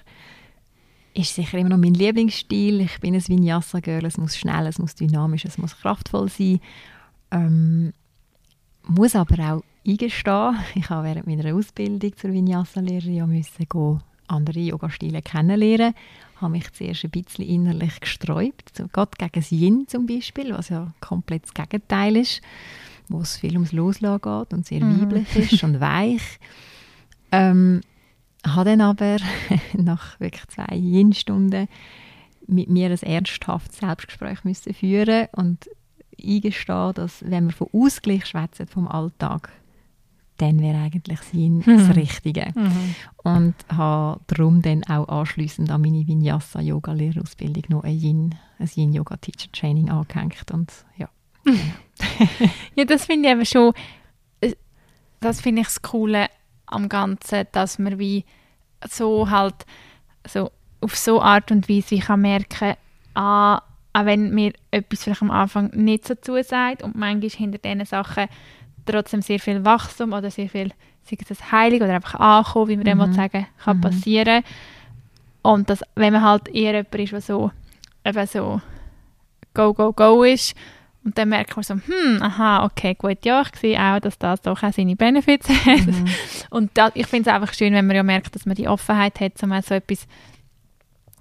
ist sicher immer noch mein Lieblingsstil. Ich bin ein Vinyasa-Girl. Es muss schnell, es muss dynamisch, es muss kraftvoll sein. Ähm, muss aber auch eingestehen, ich habe während meiner Ausbildung zur Vinyasa-Lehrerin ja müssen gehen, andere Yoga-Stile kennenlernen. Ich habe mich zuerst ein bisschen innerlich gesträubt, so gerade gegen das Yin zum Beispiel, was ja komplett das Gegenteil ist, wo es viel ums Loslassen geht und sehr mm. weiblich ist und weich. Ähm, habe dann aber *laughs* nach wirklich zwei Yin-Stunden mit mir ein ernsthaftes Selbstgespräch müssen führen und eingestehen, dass wenn wir von Ausgleich schwätzen vom Alltag, dann wäre eigentlich Yin mhm. *laughs* das Richtige. Mhm. Und habe darum dann auch anschliessend an meine Vinyasa-Yoga-Lehrerausbildung noch ein Yin, ein Yin-Yoga-Teacher-Training angehängt und ja. *laughs* Ja, das finde ich eben schon, äh, das finde ich das Coole am Ganzen, dass man wie so halt so auf so Art und Weise wie kann merken, ah, auch wenn mir etwas vielleicht am Anfang nicht so zusagt und manchmal hinter diesen Sachen trotzdem sehr viel Wachstum oder sehr viel, sei es Heilig oder einfach Ankommen, wie man mhm. dann sagen kann mhm. passieren. Und dass, wenn man halt eher jemand ist, der so, eben so go, go, go ist, und dann merkt man so, hm, aha, okay, gut, ja, ich sehe auch, dass das doch auch seine Benefits *laughs* hat. Mhm. Und das, ich finde es einfach schön, wenn man ja merkt, dass man die Offenheit hat, um so etwas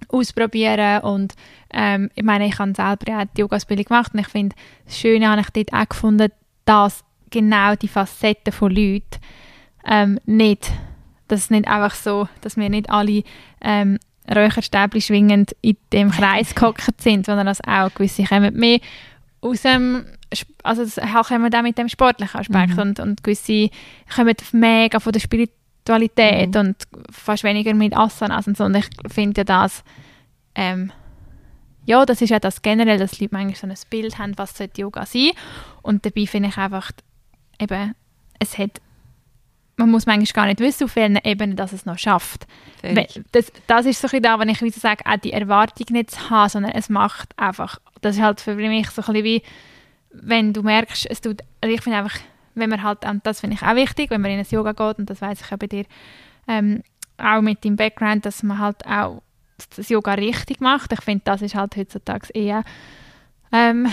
ausprobieren und ähm, ich meine, ich habe selber ja die Yoga-Ausbildung gemacht und ich finde, das Schöne habe ich dort auch gefunden, dass genau die Facetten von Leuten ähm, nicht, dass es nicht einfach so, dass wir nicht alle ähm, Räucherstäbchen schwingend in dem Kreis gehockt sind, sondern dass auch gewisse kommen mehr aus dem also das kommen auch mit dem sportlichen Aspekt mhm. und, und gewisse kommen mega von der Spiritualität mhm. und fast weniger mit Asanas und so und ich finde ja das ähm, ja, das ist ja das generell, dass Leute manchmal so ein Bild haben, was sollte Yoga sein und dabei finde ich einfach eben, es hat man muss manchmal gar nicht wissen, auf welchen Ebenen dass es noch schafft. Das, das ist so ein da, wenn ich wie sage, auch die Erwartung nicht zu haben, sondern es macht einfach, das ist halt für mich so ein bisschen wie, wenn du merkst, es tut, also ich finde einfach, wenn man halt, und das finde ich auch wichtig, wenn man in ein Yoga geht, und das weiß ich auch bei dir, ähm, auch mit dem Background, dass man halt auch das Yoga richtig macht. Ich finde, das ist halt heutzutage eher ähm,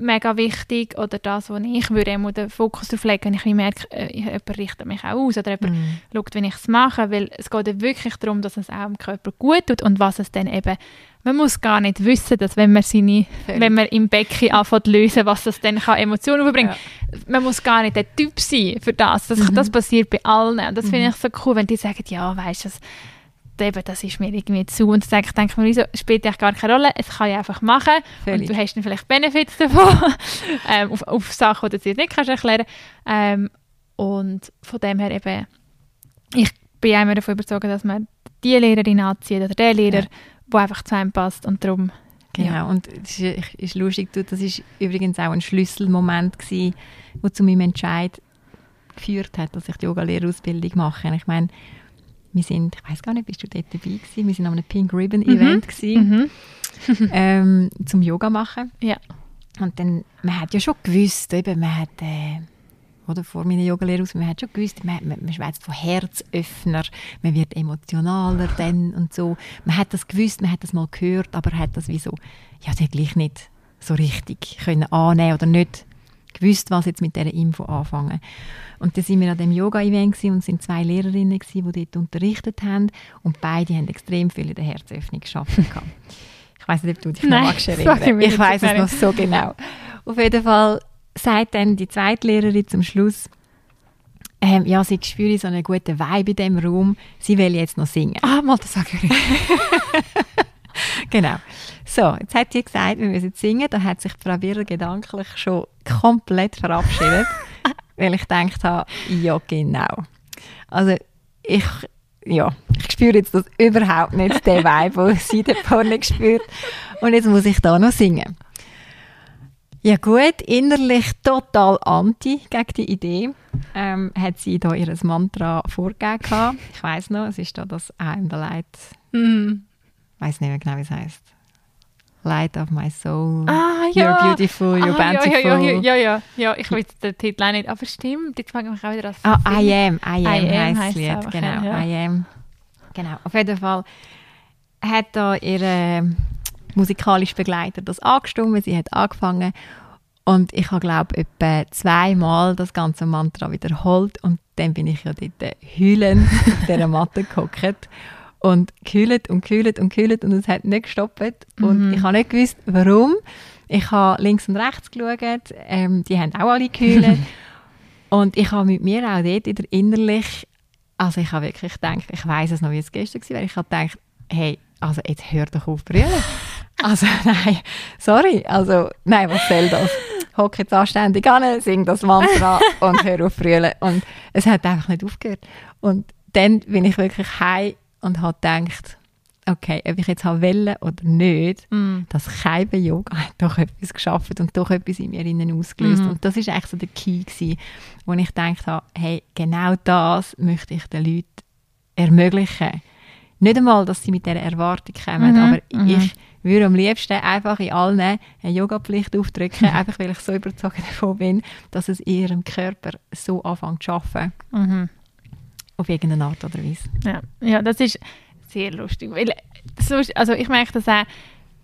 mega wichtig oder das, wo ich würde den Fokus darauf legen, wenn ich merke, äh, jemand richtet mich auch aus oder jemand mm. schaut, wenn ich es mache, weil es geht ja wirklich darum, dass es auch dem Körper gut tut und was es dann eben, man muss gar nicht wissen, dass wenn man seine, Völlig. wenn man im Becken anfängt lösen, was das dann kann Emotionen überbringen ja. man muss gar nicht der Typ sein für das, das, mhm. das passiert bei allen und das mhm. finde ich so cool, wenn die sagen, ja, weißt du, eben, das ist mir irgendwie zu. Und dann denke ich mir, wieso spielt eigentlich gar keine Rolle, es kann ich einfach machen Völlig. und du hast dann vielleicht Benefits davon, *laughs* ähm, auf, auf Sachen, die du dir nicht kannst erklären ähm, Und von dem her eben, ich bin immer davon überzeugt, dass man die Lehrerin anzieht oder den Lehrer, ja. der einfach zu einem passt und darum Genau, ja. und es ist, ist, lustig, das ist übrigens auch ein Schlüsselmoment gewesen, der zu meinem Entscheid geführt hat, dass ich die Yoga-Lehrerausbildung mache. Ich meine, wir sind, ich weiß gar nicht, bist du dort dabei gewesen? Wir sind an einem Pink Ribbon mhm. Event gewesen, mhm. *laughs* *laughs* ähm, zum Yoga machen. Ja. Und dann, man hat ja schon gewusst, eben, man hat, äh, oder vor meiner Yogalehre man hat schon gewusst, man, man, man schwätzt von Herzöffner, man wird emotionaler *laughs* dann und so. Man hat das gewusst, man hat das mal gehört, aber hat das wie so, ja, gleich nicht so richtig können annehmen oder nicht gewusst, was jetzt mit dieser Info anfangen. Und dann sind wir an dem Yoga-Event und sind zwei Lehrerinnen gewesen, die dort unterrichtet haben und beide haben extrem viel in der Herzöffnung geschafft. *laughs* ich weiß nicht, ob du dich Nein, noch erinnern Ich weiß es noch so *laughs* genau. Auf jeden Fall sagt dann die zweite Lehrerin zum Schluss, ähm, ja, sie spürt so einen guten Vibe in diesem Raum, sie will jetzt noch singen. Ah, mal das sage ich. *laughs* genau. So, jetzt hat sie gesagt, wir müssen singen. Da hat sich Frau Wirr gedanklich schon komplett verabschiedet, *laughs* weil ich gedacht habe, ja genau. Also ich, ja, ich spüre jetzt das überhaupt nicht, den Vibe, den sie da vorne spürt. Und jetzt muss ich da noch singen. Ja gut, innerlich total anti gegen die Idee. Ähm, hat sie da ihr Mantra vorgegeben. Ich weiß noch, es ist da das I'm the light. Mm. Ich weiß nicht mehr genau, wie es heißt. Light of my soul. Ah, ja. You're beautiful, you're ah, bountiful. Ja, ja, ja, ja, ja, ich weiß den Titel auch nicht, aber stimmt, jetzt fange ich auch wieder an. Ah, I am, I am, I am heisst das Lied, genau, ja. I am. Genau, auf jeden Fall hat da ihre musikalische Begleiter das angestimmt, sie hat angefangen und ich habe, glaube ich, etwa zweimal das ganze Mantra wiederholt und dann bin ich ja dort heulend auf dieser Matte gehockt und gekühlt und gekühlt und gekühlt und es hat nicht gestoppt. Und Mhm. ich habe nicht gewusst, warum. Ich habe links und rechts geschaut, ähm, die haben auch alle gekühlt. *laughs* und ich habe mit mir auch dort wieder innerlich, also ich habe wirklich gedacht, ich weiß es noch, wie es gestern war, ich habe gedacht, hey, also jetzt hör doch auf brüllen. *laughs* Also nein, sorry, also nein, was soll das? Hock jetzt anständig an, sing das Mantra *laughs* und hör auf brüllen. Und es hat einfach nicht aufgehört. Und dann bin ich wirklich heim und habe gedacht, okay, ob ich jetzt habe wollen oder nicht, Mhm. das Scheiben-Yoga hat *laughs* doch etwas geschafft und doch etwas in mir innen ausgelöst. Mhm. Und das ist eigentlich so der Key gewesen, wo ich gedacht habe, hey, genau das möchte ich den Leuten ermöglichen. Nicht einmal, dass sie mit dieser Erwartung kommen, Mhm, aber mhm. ich würde am liebsten einfach in allen eine Yoga-Pflicht aufdrücken, *laughs* einfach weil ich so überzeugt davon bin, dass es in ihrem Körper so anfängt zu arbeiten, Mhm. Auf irgendeine Art oder Weise. Ja. ja, das ist sehr lustig. Weil, also ich merke das auch,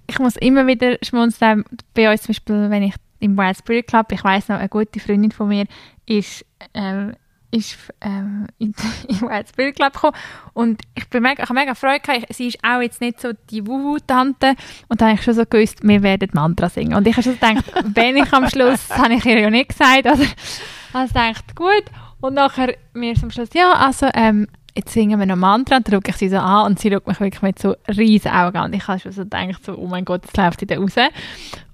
ich muss immer wieder schmunzeln, bei uns zum Beispiel, wenn ich im Wild Spirit Club, ich weiß noch, eine gute Freundin von mir ist, ähm, ist ähm, in, in Wild Spirit Club gekommen und ich bin mega, ich habe mega Freude gehabt. Ich- Sie ist auch jetzt nicht so die Wuhu-Tante und da habe ich schon so gewusst, wir werden Mantra singen. Und ich habe schon gedacht, *laughs* wenn ich am Schluss, das habe ich ihr ja nicht gesagt, oder? Also gedacht, gut. Und nachher mir zum Schluss, ja, also ähm, jetzt singen wir noch Mantra, und dann schaue ich sie so an und sie schaut mich wirklich mit so riesen Augen an. Und ich habe schon so gedacht, so, oh mein Gott, jetzt läuft sie da raus.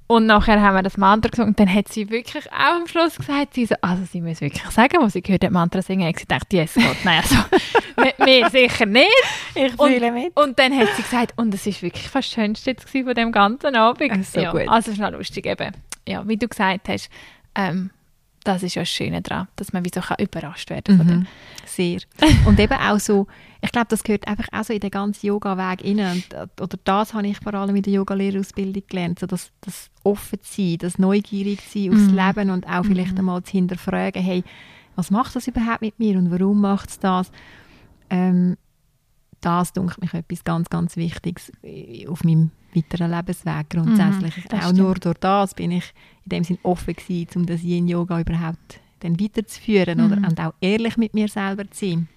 Und nachher haben wir das Mantra gesungen und dann hat sie wirklich auch am Schluss gesagt, sie so, also sie muss wirklich sagen, was sie gehört hat, Mantra singen. Ich dachte, yes, Gott, nein, also, *laughs* mir, mir sicher nicht. Ich Und- fühle mit. Und dann hat sie gesagt, und es ist wirklich fast das Schönste jetzt von dem ganzen Abend. Ach, so ja, gut. Also es ist noch lustig eben. Ja, wie du gesagt hast, ähm, das ist ja das Schöne daran, dass man wie so kann überrascht werden von dem. Mhm. Sehr. *laughs* Und eben auch so, ich glaube, das gehört einfach auch so in den ganzen Yoga-Weg rein. Und, äh, oder das habe ich vor allem in der Yoga-Lehrerausbildung gelernt. So das, das offen sein, das neugierig sein aufs Mhm. Leben und auch vielleicht einmal zu hinterfragen, hey, was macht das überhaupt mit mir und warum macht es das? Ähm, das dunkelt mich etwas ganz, ganz Wichtiges äh, auf meinem weiteren Lebensweg grundsätzlich. Mhm, auch nur durch das bin ich in dem Sinn offen gewesen, um das Yin-Yoga überhaupt dann weiterzuführen oder, Mhm. und auch ehrlich mit mir selber zu sein.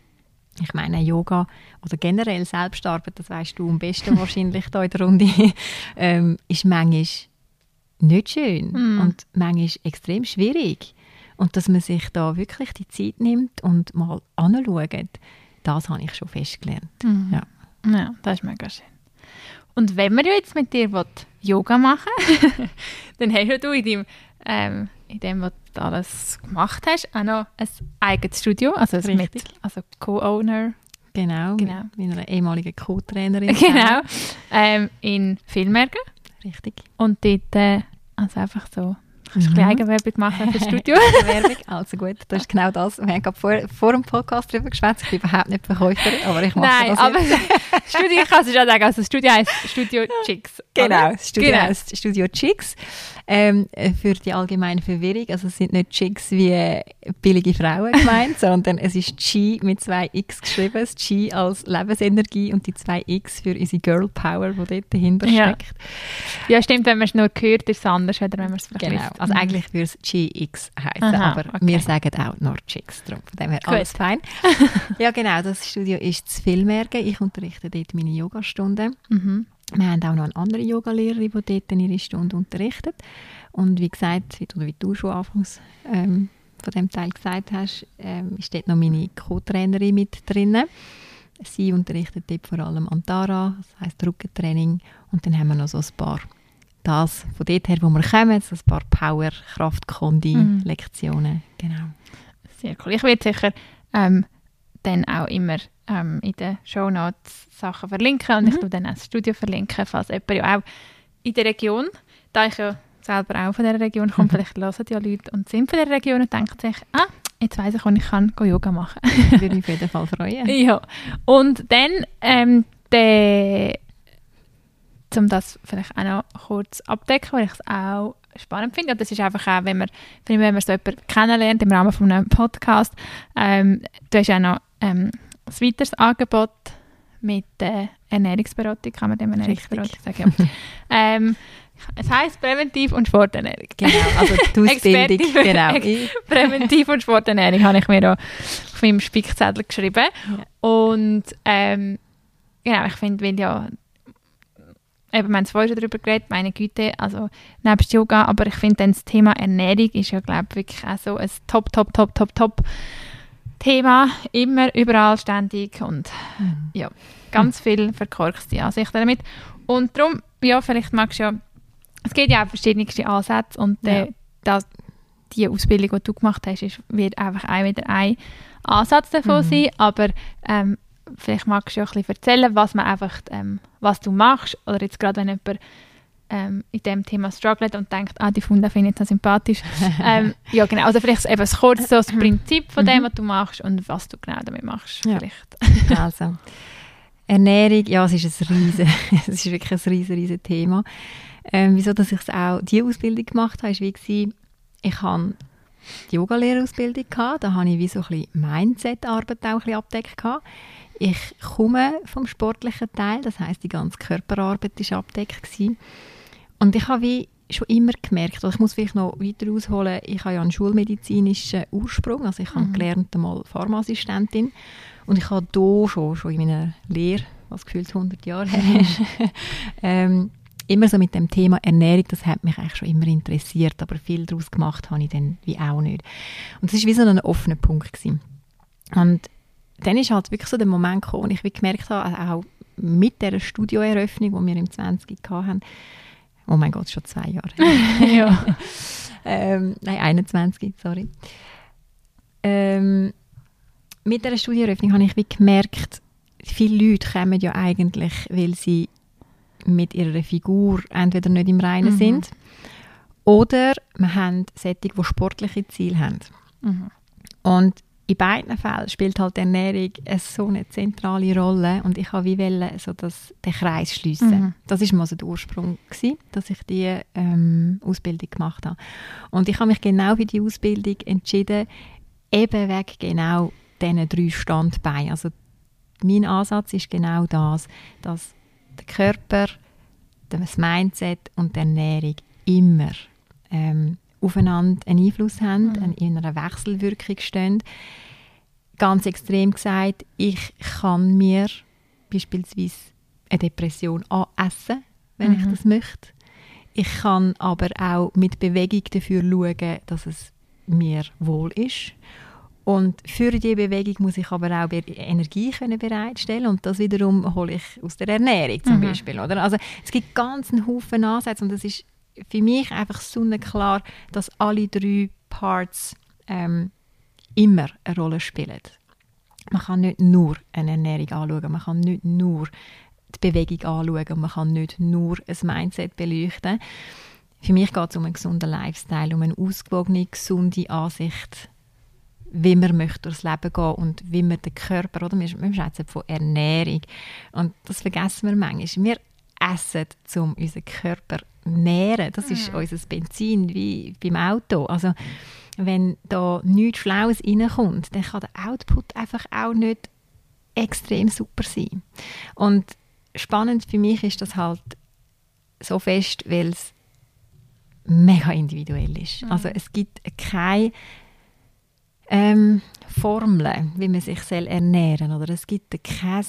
Ich meine, Yoga oder generell Selbstarbeit, das weißt du am besten *laughs* wahrscheinlich da in der Runde, *laughs* ähm, ist manchmal nicht schön Mhm. und manchmal extrem schwierig. Und dass man sich da wirklich die Zeit nimmt und mal anschaut, das habe ich schon festgelernt. Mhm. Ja. ja, das ist mega schön. Und wenn wir jetzt mit dir will, Yoga machen *laughs* dann hast du in dem, ähm, in dem, was du alles gemacht hast, auch noch ein eigenes Studio, also mit, also Co-Owner, Genau, Genau. mit meiner ehemaligen Co-Trainerin. *laughs* genau, ähm, in Filmmerken. Richtig. Und dort, äh, also einfach so, kannst du ein Mhm. bisschen Eigenwerbung machen für das *laughs* Studio. Werbung, also gut, das ist genau das. Wir haben gerade vor, vor dem Podcast darüber geschwätzt. Ich bin überhaupt nicht Verkäuferin, aber ich mache Nein, das aber das *laughs* Studio, ich kann es schon sagen, also das Studio heisst Studio *laughs* Chicks. Genau, das Studio Genau. heisst Studio Chicks. Ähm, äh, für die allgemeine Verwirrung, also es sind nicht Chicks wie äh, billige Frauen gemeint, sondern es ist Chi mit zwei X geschrieben, das Chi als Lebensenergie und die zwei X für unsere Girl Power, die dort dahinter Ja. steckt. Ja, stimmt, wenn man es nur hört, ist es anders, als wenn man es vielleicht Genau. Also Mhm. eigentlich würde es GX heißen, aber okay. wir sagen auch nur Chicks, darum von dem her Gut. alles fein. *laughs* ja genau, das Studio ist zu Filmmerken, ich unterrichte dort meine Yogastunden. Mhm. Wir haben auch noch eine andere Yogalehrerin, die dort ihre Stunde unterrichtet. Und wie gesagt, wie du, wie du schon anfangs ähm, von dem Teil gesagt hast, ähm, ist dort noch meine Co-Trainerin mit drin. Sie unterrichtet dort vor allem Antara, das heisst Rückentraining. Und dann haben wir noch so ein paar, das von dort her, wo wir kommen, so ein paar Power, Kraft, Kondi, Mhm. Lektionen. Genau. Sehr cool. Ich werde sicher ähm, dann auch immer ähm, in den Shownotes Sachen verlinken und ich Mhm. tue dann auch das Studio verlinken, falls jemand ja auch in der Region, da ich ja selber auch von der Region komme, Mhm. vielleicht hören die ja Leute und sind von der Region und denken sich, ah, jetzt weiss ich, wo ich kann Yoga machen Würde mich auf jeden Fall freuen. *laughs* Ja, und dann, ähm, der, um das vielleicht auch noch kurz abdecken, weil ich es auch spannend finde, und das ist einfach auch, wenn man, wenn man so jemanden kennenlernt im Rahmen von einem Podcast, ähm, du hast auch noch ähm, ein weiteres Angebot mit der Ernährungsberatung, kann man dem Ernährungsberatung sagen, ja. *laughs* ähm, es heisst Präventiv- und Sporternährung. Genau, also die *laughs* Ausbildung. Genau. Präventiv- und Sporternährung habe ich mir da auf meinem Spickzettel geschrieben. Und ähm, genau, ich finde, weil ja eben, wir haben es vorher schon darüber geredet, meine Güte, also nebst Yoga, aber ich finde dann das Thema Ernährung ist ja, glaube ich, wirklich auch so ein top, top, top, top, top Thema, immer, überall, ständig und mhm. ja, ganz viel verkorkste Ansichten damit. Und darum, ja, vielleicht magst du ja, es gibt ja auch verschiedenste Ansätze und ja. äh, das, die Ausbildung, die du gemacht hast, ist, wird einfach ein, wieder ein Ansatz davon mhm. sein, aber ähm, vielleicht magst du ja ein bisschen erzählen, was man einfach, ähm, was du machst oder jetzt gerade, wenn jemand ähm, in dem Thema struggelt und denkt, ah, die Funda finde ich so sympathisch. *laughs* ähm, ja, genau. Also vielleicht eben kurz so das Prinzip von dem, mhm. was du machst und was du genau damit machst. Ja. Vielleicht. *laughs* also, Ernährung, ja, es ist ein riesen, *laughs* es ist wirklich ein riesen, riesen Thema. Ähm, wieso, dass ich auch diese Ausbildung gemacht habe, ist wie gewesen, ich habe die Yogalehrerausbildung gehabt, da habe ich wie so ein bisschen Mindset-Arbeit auch ein bisschen abdeckt gehabt. Ich komme vom sportlichen Teil, das heißt die ganze Körperarbeit war abdeckt gewesen. Und ich habe wie schon immer gemerkt, also ich muss vielleicht noch weiter ausholen, ich habe ja einen schulmedizinischen Ursprung, also ich habe mhm. gelernt einmal Pharmaassistentin und ich habe da schon, schon in meiner Lehre, was gefühlt 100 Jahre her ist, *laughs* ähm, immer so mit dem Thema Ernährung, das hat mich eigentlich schon immer interessiert, aber viel daraus gemacht habe ich dann wie auch nicht. Und das war wie so ein offener Punkt gewesen. Und dann ist halt wirklich so der Moment gekommen, wo ich wie gemerkt habe, auch mit der Studioeröffnung, die wir im 20 hatten, Oh mein Gott, schon zwei Jahre. *laughs* *laughs* ja. ähm, nein, 21, sorry. Ähm, mit dieser Studieneröffnung habe ich wie gemerkt, viele Leute kommen ja eigentlich, weil sie mit ihrer Figur entweder nicht im Reinen mhm. sind oder wir haben Sättig, die sportliche Ziele haben. Mhm. Und in beiden Fällen spielt halt die Ernährung eine so eine zentrale Rolle und ich habe wie wollen, so das, den Kreis schliessen. Mhm. Das ist mal so der Ursprung gewesen, dass ich die ähm, Ausbildung gemacht habe. Und ich habe mich genau für die Ausbildung entschieden, eben wegen genau diesen drei Standbeinen. Also mein Ansatz ist genau das, dass der Körper, das Mindset und die Ernährung immer ähm, aufeinander einen Einfluss haben, mhm. in einer Wechselwirkung stehen. Ganz extrem gesagt, ich kann mir beispielsweise eine Depression anessen, wenn mhm. ich das möchte. Ich kann aber auch mit Bewegung dafür schauen, dass es mir wohl ist. Und für diese Bewegung muss ich aber auch Energie können bereitstellen und das wiederum hole ich aus der Ernährung zum mhm. Beispiel. Oder? Also es gibt ganz einen Haufen Ansätze und das ist für mich einfach sonnenklar, dass alle drei Parts ähm, immer eine Rolle spielen. Man kann nicht nur eine Ernährung anschauen, man kann nicht nur die Bewegung anschauen, man kann nicht nur ein Mindset beleuchten. Für mich geht es um einen gesunden Lifestyle, um eine ausgewogene, gesunde Ansicht, wie man möchte durchs Leben gehen und wie man den Körper, oder wir, wir sprechen von Ernährung und das vergessen wir manchmal. Wir essen, um unseren Körper nähren. Das ist mhm. unser Benzin wie beim Auto. Also wenn da nichts Schlaues reinkommt, dann kann der Output einfach auch nicht extrem super sein. Und spannend für mich ist das halt so fest, weil es mega individuell ist. Mhm. Also es gibt keine ähm, Formeln, wie man sich ernähren soll. Oder es gibt kein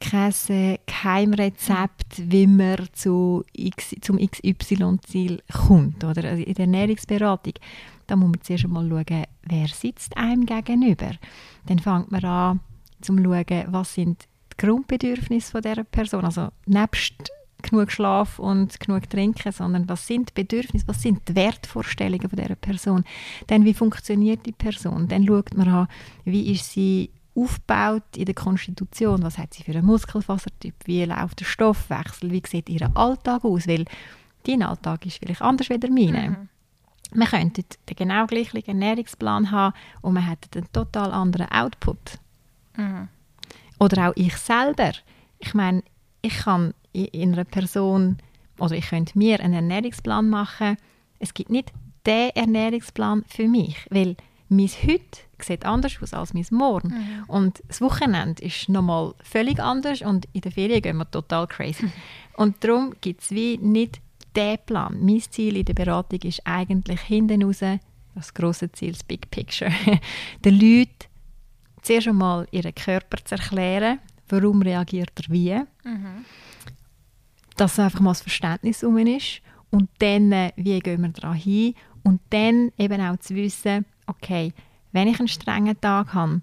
kein Geheimrezept, wie man zu X, zum XY-Ziel kommt. Oder? Also in der Ernährungsberatung, da muss man zuerst einmal schauen, wer sitzt einem gegenüber. Dann fängt man an, zu schauen, was sind die Grundbedürfnisse von dieser Person. Also nebst genug Schlaf und genug Trinken, sondern was sind die Bedürfnisse, was sind die Wertvorstellungen von dieser Person. Dann, wie funktioniert die Person? Dann schaut man an, wie ist sie aufgebaut in der Konstitution. Was hat sie für einen Muskelfasertyp? Wie läuft der Stoffwechsel? Wie sieht ihr Alltag aus? Weil dein Alltag ist vielleicht anders als meine. Mhm. Man könnte den genau gleichen Ernährungsplan haben und man hätte einen total anderen Output. Mhm. Oder auch ich selber. Ich meine, ich kann in einer Person, oder ich könnte mir einen Ernährungsplan machen. Es gibt nicht den Ernährungsplan für mich, weil mein Heute sieht anders aus als mein Morgen. Mhm. Und das Wochenende ist nochmal völlig anders und in der Ferien gehen wir total crazy. Mhm. *laughs* Und darum gibt es wie nicht den Plan. Mein Ziel in der Beratung ist eigentlich hinten raus, das große Ziel, das Big Picture, *laughs* den Leuten zuerst einmal ihren Körper zu erklären, warum reagiert er wie. Mhm. Dass einfach mal das Verständnis um ist und dann, äh, wie gehen wir daran hin und dann eben auch zu wissen, okay, wenn ich einen strengen Tag habe,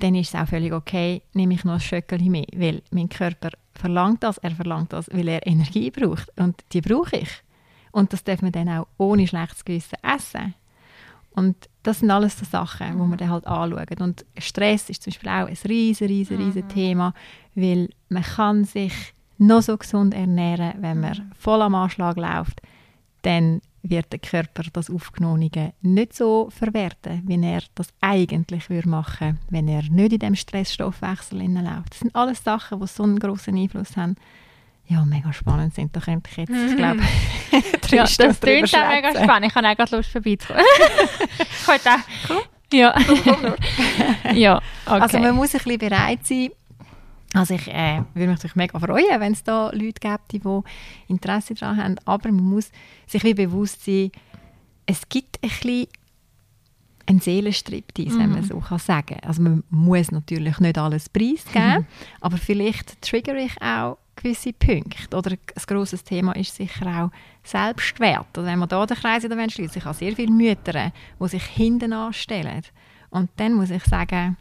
dann ist es auch völlig okay, nehme ich noch ein Schöckchen mehr, weil mein Körper verlangt das, er verlangt das, weil er Energie braucht und die brauche ich. Und das darf man dann auch ohne schlechtes Gewissen essen. Und das sind alles so Sachen, die man dann halt anschaut. Und Stress ist zum Beispiel auch ein riesen, riesen, riesen mhm. Thema, weil man kann sich noch so gesund ernähren, wenn man mhm. voll am Anschlag läuft, dann wird der Körper das Aufgenommene nicht so verwerten, wie er das eigentlich würde machen wenn er nicht in dem Stressstoffwechsel läuft. Das sind alles Sachen, die so einen grossen Einfluss haben. Ja, mega spannend sind. Da könnte ich jetzt, ich glaube, *laughs* ja, das klingt auch mega spannend. Ich habe auch gerade Lust vorbeizukommen. *laughs* ich auch. Ja. ja, okay. Also man muss ein bisschen bereit sein, also ich äh, würde mich natürlich mega freuen, wenn es da Leute gibt, die Interesse daran haben, aber man muss sich wie bewusst sein, es gibt ein bisschen einen Seelenstriptease, mhm. wenn man mhm. so kann sagen Also man muss natürlich nicht alles preisgeben, mhm. *laughs* aber vielleicht triggere ich auch gewisse Punkte. Oder ein grosses Thema ist sicher auch Selbstwert. Also wenn man da den Kreis wieder schließt, ich habe sehr viele Mütter, die sich hinten anstellen. Und dann muss ich sagen,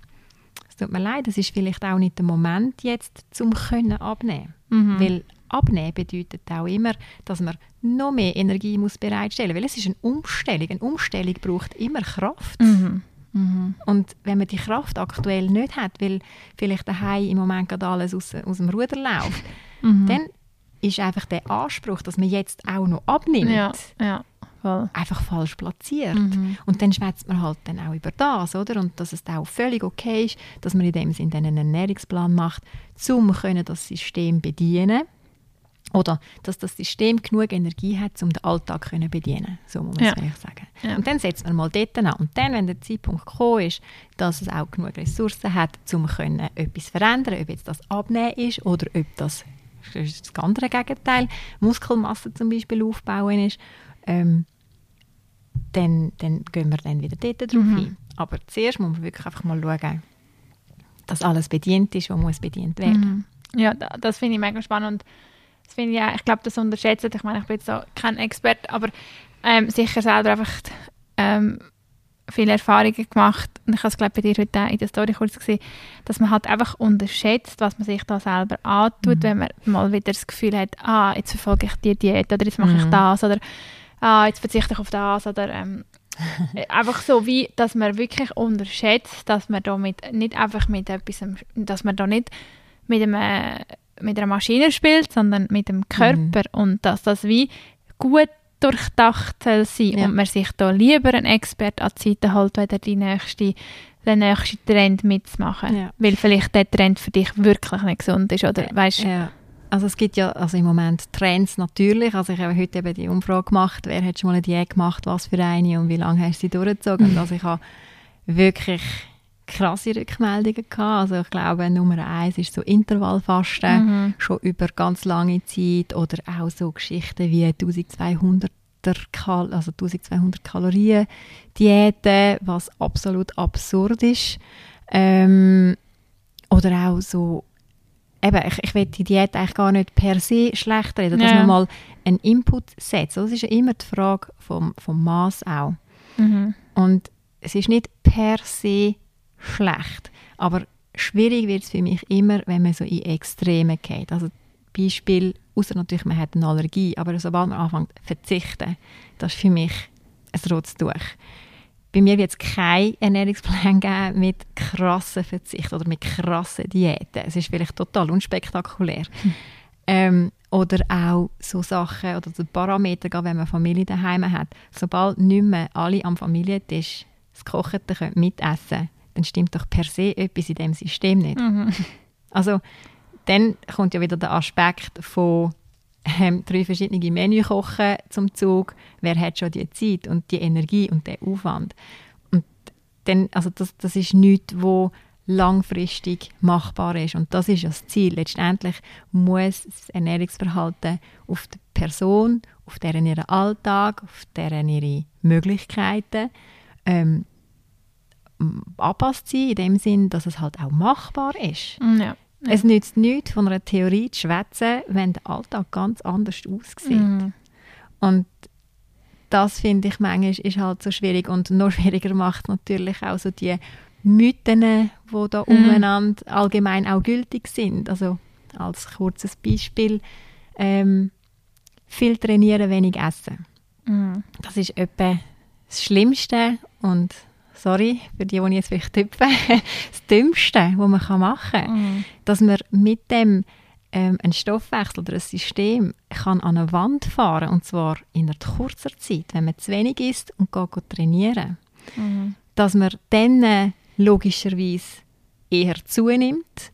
es tut mir leid, es ist vielleicht auch nicht der Moment jetzt, zum können abnehmen. Mhm. Weil abnehmen bedeutet auch immer, dass man noch mehr Energie muss bereitstellen muss. Weil es ist eine Umstellung. Eine Umstellung braucht immer Kraft. Mhm. Mhm. Und wenn man die Kraft aktuell nicht hat, weil vielleicht daheim im Moment gerade alles aus, aus dem Ruder läuft, mhm. dann ist einfach der Anspruch, dass man jetzt auch noch abnimmt, ja, ja. Voll. einfach falsch platziert. Mhm. Und dann schwätzt man halt dann auch über das, oder? Und dass es auch völlig okay ist, dass man in dem Sinne einen Ernährungsplan macht, um das System bedienen oder dass das System genug Energie hat, um den Alltag zu bedienen. So muss man ja. es sagen. Ja. Und dann setzt man mal dort an. Und dann, wenn der Zeitpunkt gekommen ist, dass es auch genug Ressourcen hat, um etwas zu verändern, ob jetzt das Abnehmen ist oder ob das, das, ist das andere Gegenteil, Muskelmasse zum Beispiel aufbauen ist, ähm, dann, dann gehen wir dann wieder dort drauf mhm. ein. Aber zuerst muss man wirklich einfach mal schauen, dass alles bedient ist, was muss bedient werden. Mhm. Ja, das finde ich mega spannend. Das finde ich ja, ich glaube, das unterschätzt. Ich meine, ich bin jetzt so kein Experte, aber ähm, sicher selber einfach ähm, viele Erfahrungen gemacht und ich habe es glaube bei dir heute in der Story kurz gesehen, dass man halt einfach unterschätzt, was man sich da selber antut, mhm. wenn man mal wieder das Gefühl hat, ah, jetzt verfolge ich die Diät oder jetzt mache mhm. ich das oder ah, jetzt verzichte ich auf das oder ähm, *laughs* einfach so wie, dass man wirklich unterschätzt, dass man damit nicht einfach mit etwas, dass man da nicht mit einem mit einer Maschine spielt, sondern mit dem Körper mhm. und dass das wie gut durchdacht soll sein ja. und man sich da lieber einen Expert an die Seite hält, wieder die nächste, den nächsten Trend mitzumachen, ja. weil vielleicht der Trend für dich wirklich nicht gesund ist oder weißt ja. Also es gibt ja also im Moment Trends natürlich. Also ich habe heute eben die Umfrage gemacht, wer hat schon mal eine Diät gemacht, was für eine und wie lange hast du sie durchgezogen. Und also ich habe wirklich krasse Rückmeldungen gehabt. Also ich glaube, Nummer eins ist so Intervallfasten, mhm. schon über ganz lange Zeit oder auch so Geschichten wie 1200 Kal also 1200 Kalorien Diäten, was absolut absurd ist. Ähm, oder auch so eben, ich, ich will die Diät eigentlich gar nicht per se schlecht reden, dass ja. man mal einen Input setzt. Das ist ja immer die Frage vom, vom Maß auch. Mhm. Und es ist nicht per se schlecht. Aber schwierig wird es für mich immer, wenn man so in Extreme geht. Also Beispiel, außer natürlich, man hat eine Allergie, aber sobald man anfängt zu verzichten, das ist für mich ein rotes Tuch. Bei mir wird es keinen Ernährungsplan geben mit krassen Verzicht oder mit krassen Diäten. Es ist vielleicht total unspektakulär. Hm. Ähm, oder auch so Sachen oder so Parameter, wenn man Familie daheim hat. Sobald nicht mehr alle am Familientisch das Kochete mitessen können, dann stimmt doch per se etwas in dem System nicht. Mhm. Also dann kommt ja wieder der Aspekt von ähm, drei verschiedene Menü kochen zum Zug. Wer hat schon die Zeit und die Energie und den Aufwand? Und dann, also das, das ist nichts, wo langfristig machbar ist. Und das ist das Ziel. Letztendlich muss das Ernährungsverhalten auf die Person, auf deren ihren Alltag, auf deren ihre Möglichkeiten ähm, angepasst sein, in dem Sinn, dass es halt auch machbar ist. Mm, ja. Es nützt nichts, von einer Theorie zu schwätzen, wenn der Alltag ganz anders aussieht. Mhm. Und das finde ich manchmal ist halt so schwierig und noch *laughs* schwieriger macht natürlich auch so die Mythen, die da mhm. umeinander allgemein auch gültig sind. Also als kurzes Beispiel, ähm, viel trainieren, wenig essen. Mhm. Das ist etwa das Schlimmste und sorry, für die, die jetzt vielleicht tippen, *laughs* das Dümmste, was man machen kann. Mhm. Dass man mit dem ähm, einen Stoffwechsel oder ein System kann an eine Wand fahren und zwar in einer kurzer Zeit, wenn man zu wenig isst und geht, geht trainieren. Mhm. Dass man dann äh, logischerweise eher zunimmt,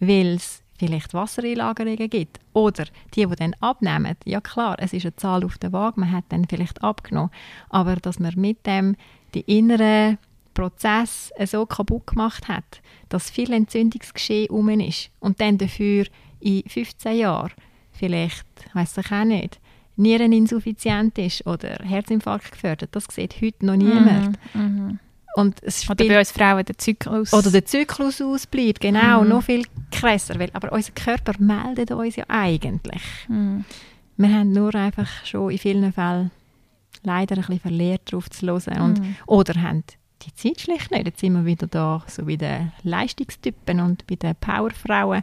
weil es vielleicht Wassereinlagerungen gibt. Oder die, die dann abnehmen. Ja klar, es ist eine Zahl auf der Waage, man hat dann vielleicht abgenommen. Aber dass man mit dem die inneren Prozess so kaputt gemacht hat, dass viel Entzündungsgeschehen um ist und dann dafür in 15 Jahren vielleicht, weiß ich auch nicht, Niereninsuffizienz ist oder Herzinfarkt gefördert, das sieht heute noch niemand. Mm, mm. Und es oder bei uns Frauen der Zyklus. Oder der Zyklus ausbleibt, genau, mm. noch viel krasser. Weil, aber unser Körper meldet uns ja eigentlich. Mm. Wir haben nur einfach schon in vielen Fällen leider ein bisschen verlehrt, darauf zu hören. Und, mm. Oder haben die Zeit schlicht nicht. Jetzt sind wir wieder da, so wie den Leistungstypen und bei den Powerfrauen.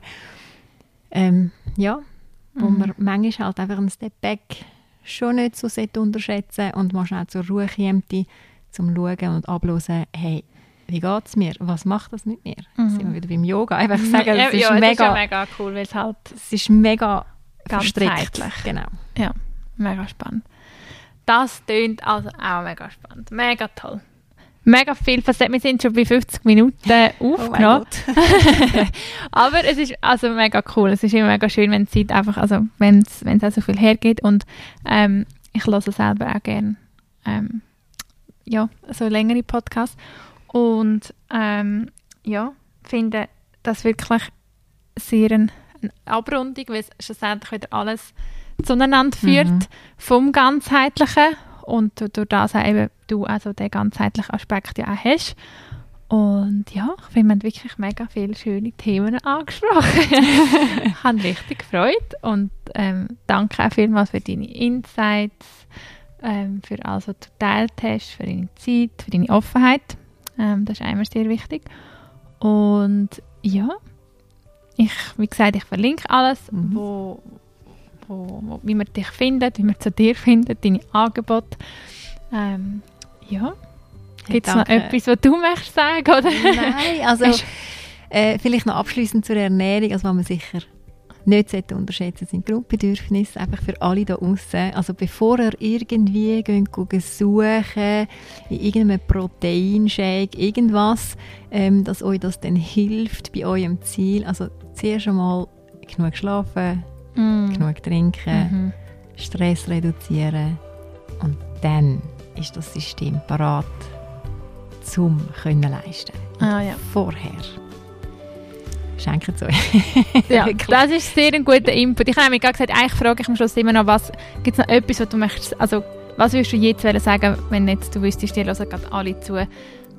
Ähm, ja, wo mhm. man manchmal halt einfach einen Step Back schon nicht so unterschätzen und man schnell zur Ruhe kommt, um zu schauen und abzuhören, hey, wie geht es mir? Was macht das mit mir? Mhm. Sind wir wieder beim Yoga. Einfach sagen, es ist, ja, mega, ist ja mega cool, weil es halt es ist mega verstrickt. Genau. Ja, mega spannend. Das tönt also auch mega spannend. Mega toll mega viel Facetten. Wir sind schon bei 50 Minuten *laughs* oh aufgenommen. Oh *laughs* Aber es ist also mega cool. Es ist immer mega schön, wenn die Zeit einfach, also wenn es auch so viel hergeht. Und ähm, ich höre selber auch gerne ähm, ja, so längere Podcasts. Und ähm, ja, finde das wirklich sehr eine, eine Abrundung, weil es schlussendlich wieder alles zueinander führt mhm. vom Ganzheitlichen und durch das eben du also den ganzheitlichen Aspekt ja auch hast. Und ja, ich finde, wir haben wirklich mega viele schöne Themen angesprochen. *laughs* ich habe richtig gefreut und ähm, danke auch vielmals für deine Insights, ähm, für alles, was du geteilt hast, für deine Zeit, für deine Offenheit. Ähm, das ist einmal sehr wichtig. Und ja, ich, wie gesagt, ich verlinke alles, mhm. wo, wo, wo, wie man dich findet, wie man zu dir findet, deine Angebote. Ähm, ja. Gibt es noch etwas, was du möchtest sagen? Oder? Nein, also äh, vielleicht noch abschließend zur Ernährung, also was man sicher nicht unterschätzen sind Grundbedürfnisse, einfach für alle da außen. Also bevor ihr irgendwie geht suchen in irgendeinem Proteinshake, irgendwas, ähm, dass euch das dann hilft bei eurem Ziel. Also zuerst einmal genug schlafen, mm. genug trinken, mhm. Stress reduzieren und dann ist das System parat zum können leisten. Ah, ja. Vorher schenken es euch. *laughs* ja, das ist sehr ein guter Input. Ich habe mir gerade gesagt, eigentlich frage ich am Schluss immer noch, was gibt es noch etwas, was du möchtest, also was würdest du jetzt sagen, wenn jetzt du wüsstest, die hören gerade alle zu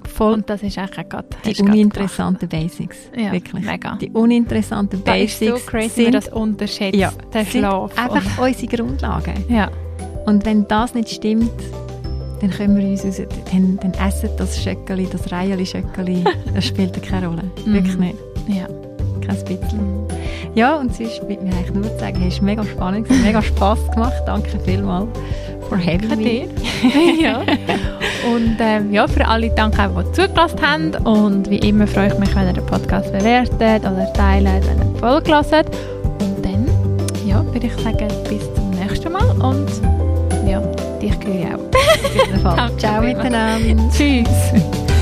Voll. Und das ist eigentlich gerade Die uninteressanten Basics. Ja, wirklich. Mega. Die uninteressanten Basics. Das so crazy, sind, das unterschätzt, ja, der Schlaf. einfach unsere Grundlagen. Ja. Und wenn das nicht stimmt, dann können wir uns raus, dann, dann essen das Schöckeli, das Reiheli Schöckeli, *laughs* das spielt keine Rolle. Mhm. Wirklich nicht. Ja. Kein bisschen. Ja, und sonst bleibt mir eigentlich nur sagen, es war mega spannend, es hat mega Spass gemacht. Danke vielmals for having Danke *laughs* dir. ja. Und ähm, ja, für alle danke, die zugelassen haben. Und wie immer freue ich mich, wenn ihr den Podcast bewertet oder teilt, wenn ihr Folge hört. Und dann ja, würde ich sagen, bis zum nächsten Mal. Und ja, dich höre ich auch. *laughs* Ciao miteinander. Tschüss.